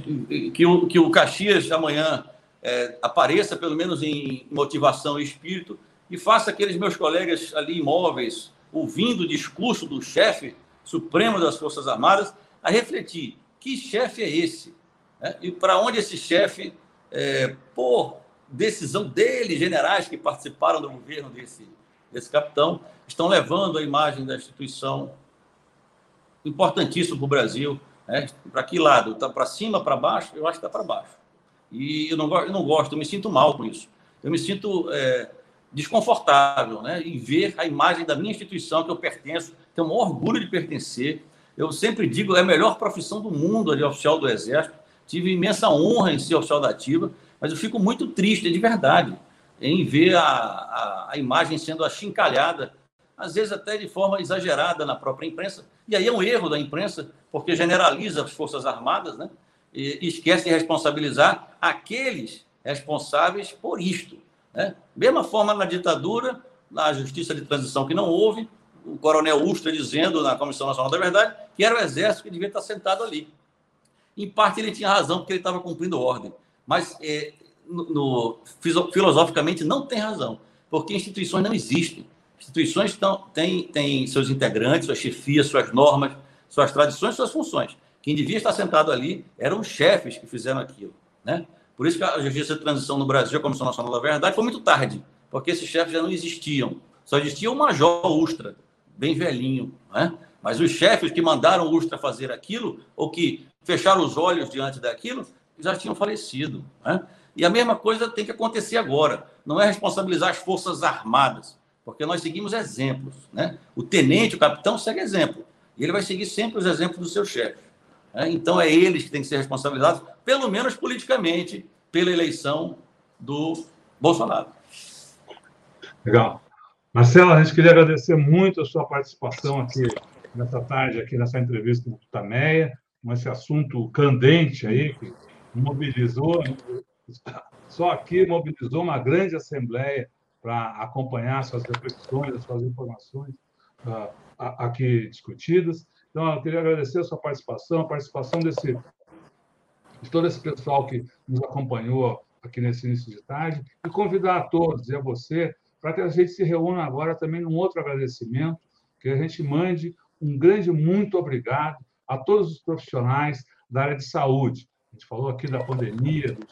que o, que o Caxias amanhã é, apareça pelo menos em motivação e espírito e faça aqueles meus colegas ali imóveis, ouvindo o discurso do chefe supremo das Forças Armadas, a refletir: que chefe é esse? É, e para onde esse chefe, é, por decisão dele, generais que participaram do governo desse, desse capitão, estão levando a imagem da instituição importantíssimo para o Brasil. Né? Para que lado? Está para cima, para baixo? Eu acho que está para baixo. E eu não, eu não gosto, eu me sinto mal com isso. Eu me sinto é, desconfortável né? em ver a imagem da minha instituição que eu pertenço, tenho maior orgulho de pertencer. Eu sempre digo, é a melhor profissão do mundo ali, oficial do Exército. Tive imensa honra em ser oficial da ativa, mas eu fico muito triste, de verdade, em ver a, a, a imagem sendo achincalhada, às vezes até de forma exagerada na própria imprensa. E aí é um erro da imprensa, porque generaliza as Forças Armadas, né? E esquece de responsabilizar aqueles responsáveis por isto. Né? Mesma forma na ditadura, na justiça de transição que não houve, o coronel Ustra dizendo na Comissão Nacional da Verdade que era o exército que devia estar sentado ali. Em parte ele tinha razão, porque ele estava cumprindo ordem. Mas é, no, no, filosoficamente não tem razão, porque instituições não existem. Instituições tão, têm, têm seus integrantes, suas chefias, suas normas, suas tradições, suas funções. Quem devia estar sentado ali eram os chefes que fizeram aquilo. Né? Por isso que a justiça de transição no Brasil, a Comissão Nacional da Verdade, foi muito tarde, porque esses chefes já não existiam. Só existia o Major Ustra, bem velhinho. Né? Mas os chefes que mandaram o Ustra fazer aquilo, ou que fecharam os olhos diante daquilo, já tinham falecido. Né? E a mesma coisa tem que acontecer agora. Não é responsabilizar as Forças Armadas, porque nós seguimos exemplos. Né? O tenente, o capitão, segue exemplo. E ele vai seguir sempre os exemplos dos seus chefes. Né? Então, é eles que têm que ser responsabilizados, pelo menos politicamente, pela eleição do Bolsonaro. Legal. Marcelo, a gente queria agradecer muito a sua participação aqui nessa tarde, aqui nessa entrevista com Tameia, com esse assunto candente aí, que mobilizou, só aqui mobilizou uma grande assembleia para acompanhar suas reflexões, suas informações uh, aqui discutidas. Então, eu queria agradecer a sua participação, a participação desse, de todo esse pessoal que nos acompanhou aqui nesse início de tarde, e convidar a todos e a você para que a gente se reúna agora também num outro agradecimento, que a gente mande um grande muito obrigado a todos os profissionais da área de saúde. A gente falou aqui da pandemia, de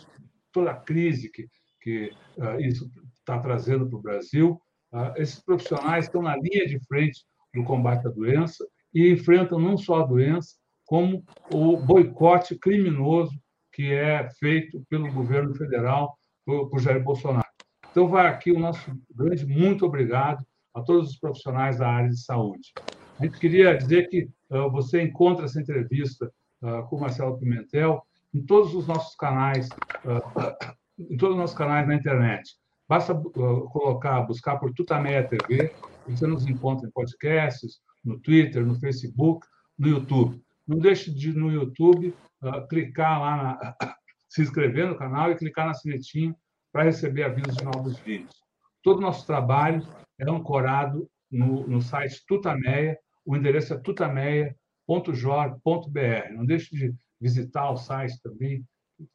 toda a crise que, que uh, isso está trazendo para o Brasil. Uh, esses profissionais estão na linha de frente do combate à doença e enfrentam não só a doença, como o boicote criminoso que é feito pelo governo federal por, por Jair Bolsonaro. Então, vai aqui o nosso grande muito obrigado a todos os profissionais da área de saúde. A gente queria dizer que uh, você encontra essa entrevista uh, com Marcelo Pimentel em todos os nossos canais, uh, em todos os nossos canais na internet. Basta colocar, buscar por Tutameia TV, você nos encontra em podcasts, no Twitter, no Facebook, no YouTube. Não deixe de, no YouTube, uh, clicar lá, na, se inscrever no canal e clicar na sinetinha para receber avisos de novos vídeos. Todo o nosso trabalho é ancorado no, no site Tutameia, o endereço é tutameia.jor.br. Não deixe de visitar o site também,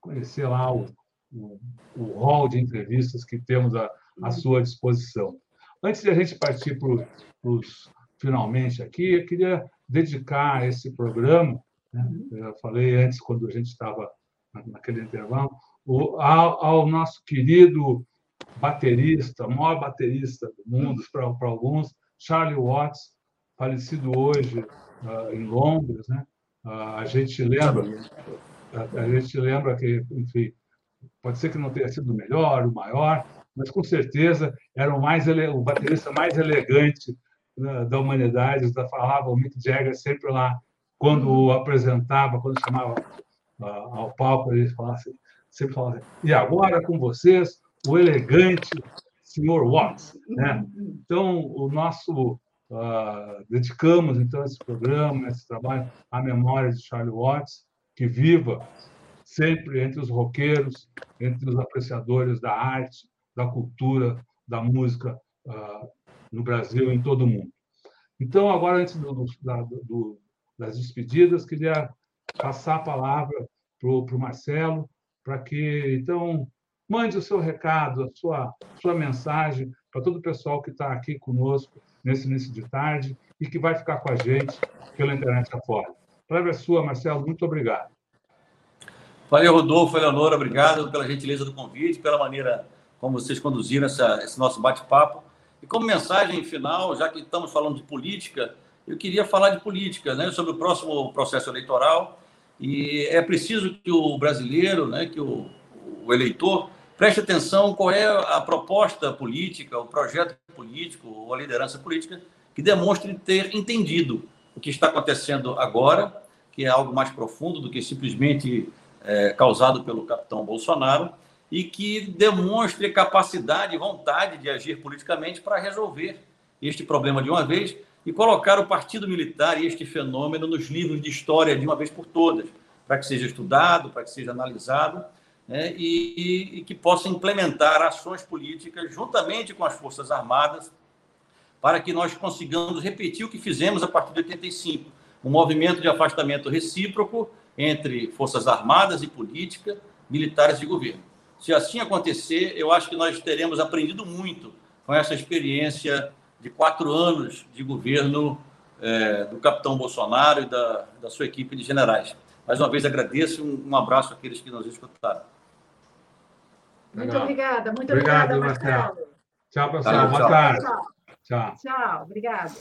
conhecer lá o, o, o hall de entrevistas que temos à, à sua disposição. Antes de a gente partir para os finalmente aqui, eu queria dedicar esse programa, né? eu falei antes, quando a gente estava naquele intervalo, ao, ao, nosso querido baterista, maior baterista do mundo, para, alguns, Charlie Watts, falecido hoje uh, em Londres. Né? Uh, a gente lembra, a, a gente lembra que, enfim, pode ser que não tenha sido o melhor, o maior, mas com certeza era o, mais, o baterista mais elegante da humanidade, falava o Mick Jagger sempre lá, quando apresentava, quando chamava uh, ao palco, ele falava assim, sempre falava assim, e agora com vocês, o elegante Sr. Watts. Né? Então, o nosso, uh, dedicamos então esse programa, esse trabalho, à memória de Charlie Watts, que viva sempre entre os roqueiros, entre os apreciadores da arte, da cultura, da música uh, no Brasil e em todo o mundo. Então, agora, antes do, do, das despedidas, queria passar a palavra para o Marcelo, para que, então, mande o seu recado, a sua, sua mensagem para todo o pessoal que está aqui conosco nesse início de tarde e que vai ficar com a gente pela internet afora. A palavra é sua, Marcelo. Muito obrigado. Valeu, Rodolfo, Eleonora. Obrigado pela gentileza do convite, pela maneira como vocês conduziram essa, esse nosso bate-papo. E como mensagem final, já que estamos falando de política, eu queria falar de política, né, sobre o próximo processo eleitoral. E é preciso que o brasileiro, né, que o, o eleitor, preste atenção qual é a proposta política, o projeto político, ou a liderança política que demonstre ter entendido o que está acontecendo agora, que é algo mais profundo do que simplesmente é, causado pelo capitão Bolsonaro, e que demonstre capacidade e vontade de agir politicamente para resolver este problema de uma vez e colocar o partido militar e este fenômeno nos livros de história de uma vez por todas, para que seja estudado, para que seja analisado né, e, e que possa implementar ações políticas juntamente com as Forças Armadas para que nós consigamos repetir o que fizemos a partir de 85, um movimento de afastamento recíproco entre Forças Armadas e política, militares e governo. Se assim acontecer, eu acho que nós teremos aprendido muito com essa experiência de quatro anos de governo é, do capitão Bolsonaro e da, da sua equipe de generais. Mais uma vez agradeço e um, um abraço àqueles que nos escutaram. Muito obrigada, muito Obrigado, obrigada, Marcelo. Tchau, pessoal. Boa tarde. Tchau. Tchau. Tchau, obrigada.